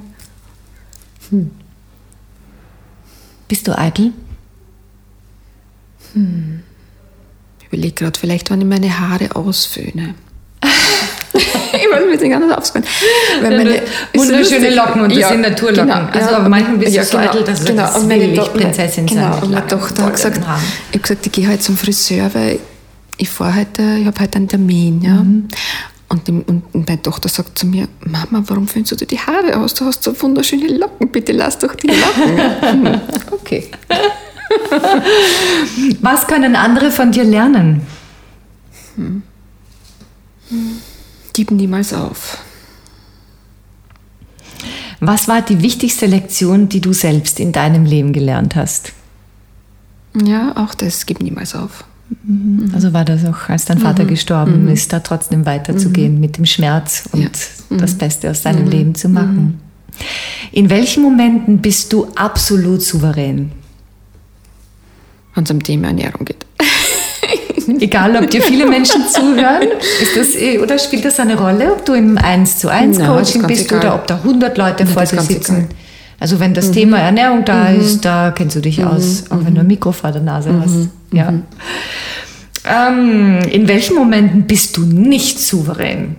Bist du eitel? Ich überlege gerade, vielleicht, wenn ich meine Haare ausföhne. ich weiß mir nicht anders ausgehen. Weil meine, Wunderschöne. Locken und das sind Naturlocken. Also, aber und- manchmal bist du so genau, eitel, dass du genau. das meine will ich Prinzessin sein Genau, und meine Tochter hat gesagt, Haaren. ich habe gesagt, ich gehe heute zum Friseur, weil ich fahre heute, ich habe heute einen Termin. Ja? Mhm. Und, die, und meine Tochter sagt zu mir, Mama, warum föhnst du dir die Haare aus? Du hast so wunderschöne Locken, bitte lass doch die Locken. Hm, okay. Was können andere von dir lernen? Gib niemals auf. Was war die wichtigste Lektion, die du selbst in deinem Leben gelernt hast? Ja, auch das, gib niemals auf. Also war das auch, als dein Vater gestorben ist, da trotzdem weiterzugehen mit dem Schmerz und Ja. das Beste aus deinem Leben zu machen. In welchen Momenten bist du absolut souverän? Wenn es um Thema Ernährung geht. Egal, ob dir viele Menschen zuhören, ist das, eh- oder spielt das eine Rolle, ob du im 1 zu 1 Nein, Coaching bist egal. oder ob da 100 Leute Nein, vor dir sitzen? egal. Mhm. Also wenn das Thema Ernährung da ist, da kennst du dich aus, auch wenn du ein Mikro vor der Nase Mhm. hast. Ja. Ähm, in welchen Momenten bist du nicht souverän?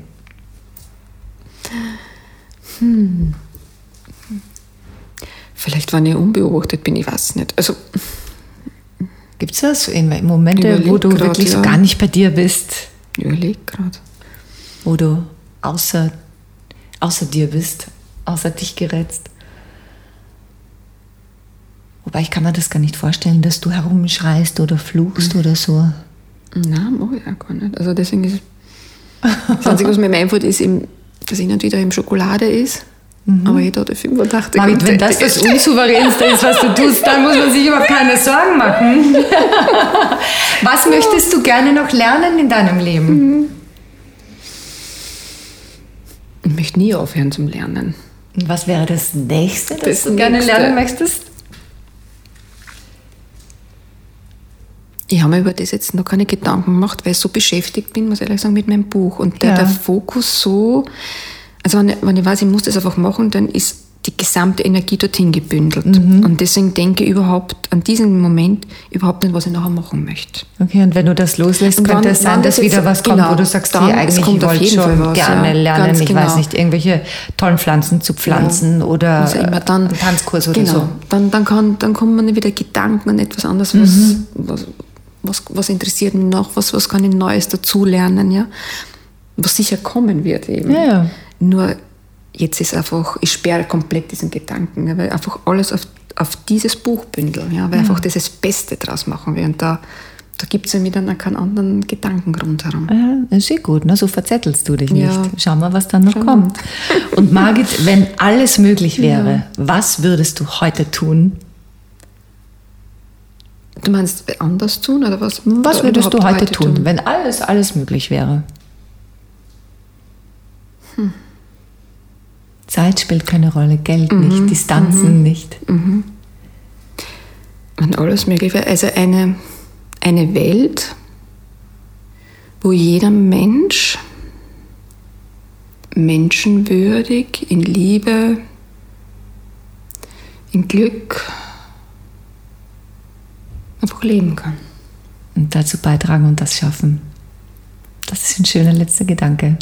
Vielleicht, wenn ich unbeobachtet bin, ich weiß nicht. Also, Gibt es das? In Momente, Überleg wo du grad, wirklich so ja. gar nicht bei dir bist, ich überlege gerade. wo du außer, außer dir bist, außer dich gerätst? Wobei ich kann mir das gar nicht vorstellen, dass du herumschreist oder fluchst oder so. Nein, mache ich auch gar nicht. Also deswegen ist das Einzige, was mir im einfällt, ist, eben, dass hin und wieder eben Schokolade ist. Aber jeder hat 85 Margit, wenn das das Unsouveränste ist, was du tust, dann muss man sich überhaupt keine Sorgen machen. Was möchtest du gerne noch lernen in deinem Leben? Ich möchte nie aufhören zum Lernen. Und was wäre das Nächste, das, Das du gerne Nächste. lernen möchtest? Ich habe mir über das jetzt noch keine Gedanken gemacht, weil ich so beschäftigt bin, muss ich ehrlich sagen, mit meinem Buch. Und der, Ja. der Fokus so, also wenn ich, wenn ich weiß, ich muss das einfach machen, dann ist die gesamte Energie dorthin gebündelt. Mhm. Und deswegen denke ich überhaupt an diesen Moment überhaupt nicht, was ich nachher machen möchte. Okay, und wenn du das loslässt, Und könnte es sein, dass das wieder was kommt, genau, wo du sagst, dann- hey, eigentlich ich kommt auf wollte jeden schon Fall was, gerne ja, lernen, ich genau. weiß nicht, irgendwelche tollen Pflanzen zu pflanzen oder Also dann, einen Tanzkurs oder genau, so. Dann, dann, kann, dann kommen wieder Gedanken an etwas anderes, was, Mhm. was, was, was interessiert mich noch, was, was kann ich Neues dazulernen, ja. Was sicher kommen wird eben. Ja, ja. Nur jetzt ist einfach, ich sperre komplett diesen Gedanken, ja, weil einfach alles auf, auf dieses Buch bündeln, ja, weil einfach das das Beste draus machen will. Und da, da gibt es ja wieder dann keinen anderen Gedankengrund herum. Ja, ist eh gut, ne? so verzettelst du dich nicht. Ja. Schau mal, was dann noch Schau mal. kommt. Und Margit, wenn alles möglich wäre, was würdest du heute tun? Du meinst anders tun oder was? Was Oder würdest du überhaupt heute tun, wenn alles, alles möglich wäre? Zeit spielt keine Rolle, Geld nicht, Distanzen nicht. Wenn alles möglich wäre. Also eine, eine Welt, wo jeder Mensch menschenwürdig, in Liebe, in Glück einfach leben kann. Und dazu beitragen und das schaffen. Das ist ein schöner letzter Gedanke.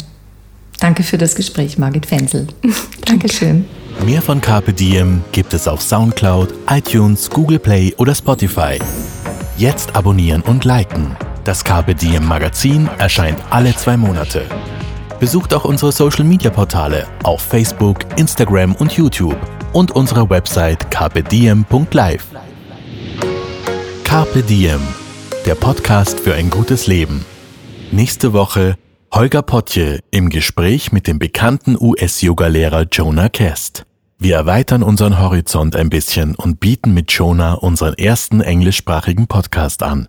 Danke für das Gespräch, Margit Fensel. Dankeschön. Mehr von Carpe Diem gibt es auf Soundcloud, iTunes, Google Play oder Spotify. Jetzt abonnieren und liken. Das Carpe Diem Magazin erscheint alle zwei Monate. Besucht auch unsere Social Media Portale auf Facebook, Instagram und YouTube und unsere Website carpediem.live. Carpe Diem, der Podcast für ein gutes Leben. Nächste Woche Holger Potje im Gespräch mit dem bekannten US-Yoga-Lehrer Jonah Kest. Wir erweitern unseren Horizont ein bisschen und bieten mit Jonah unseren ersten englischsprachigen Podcast an.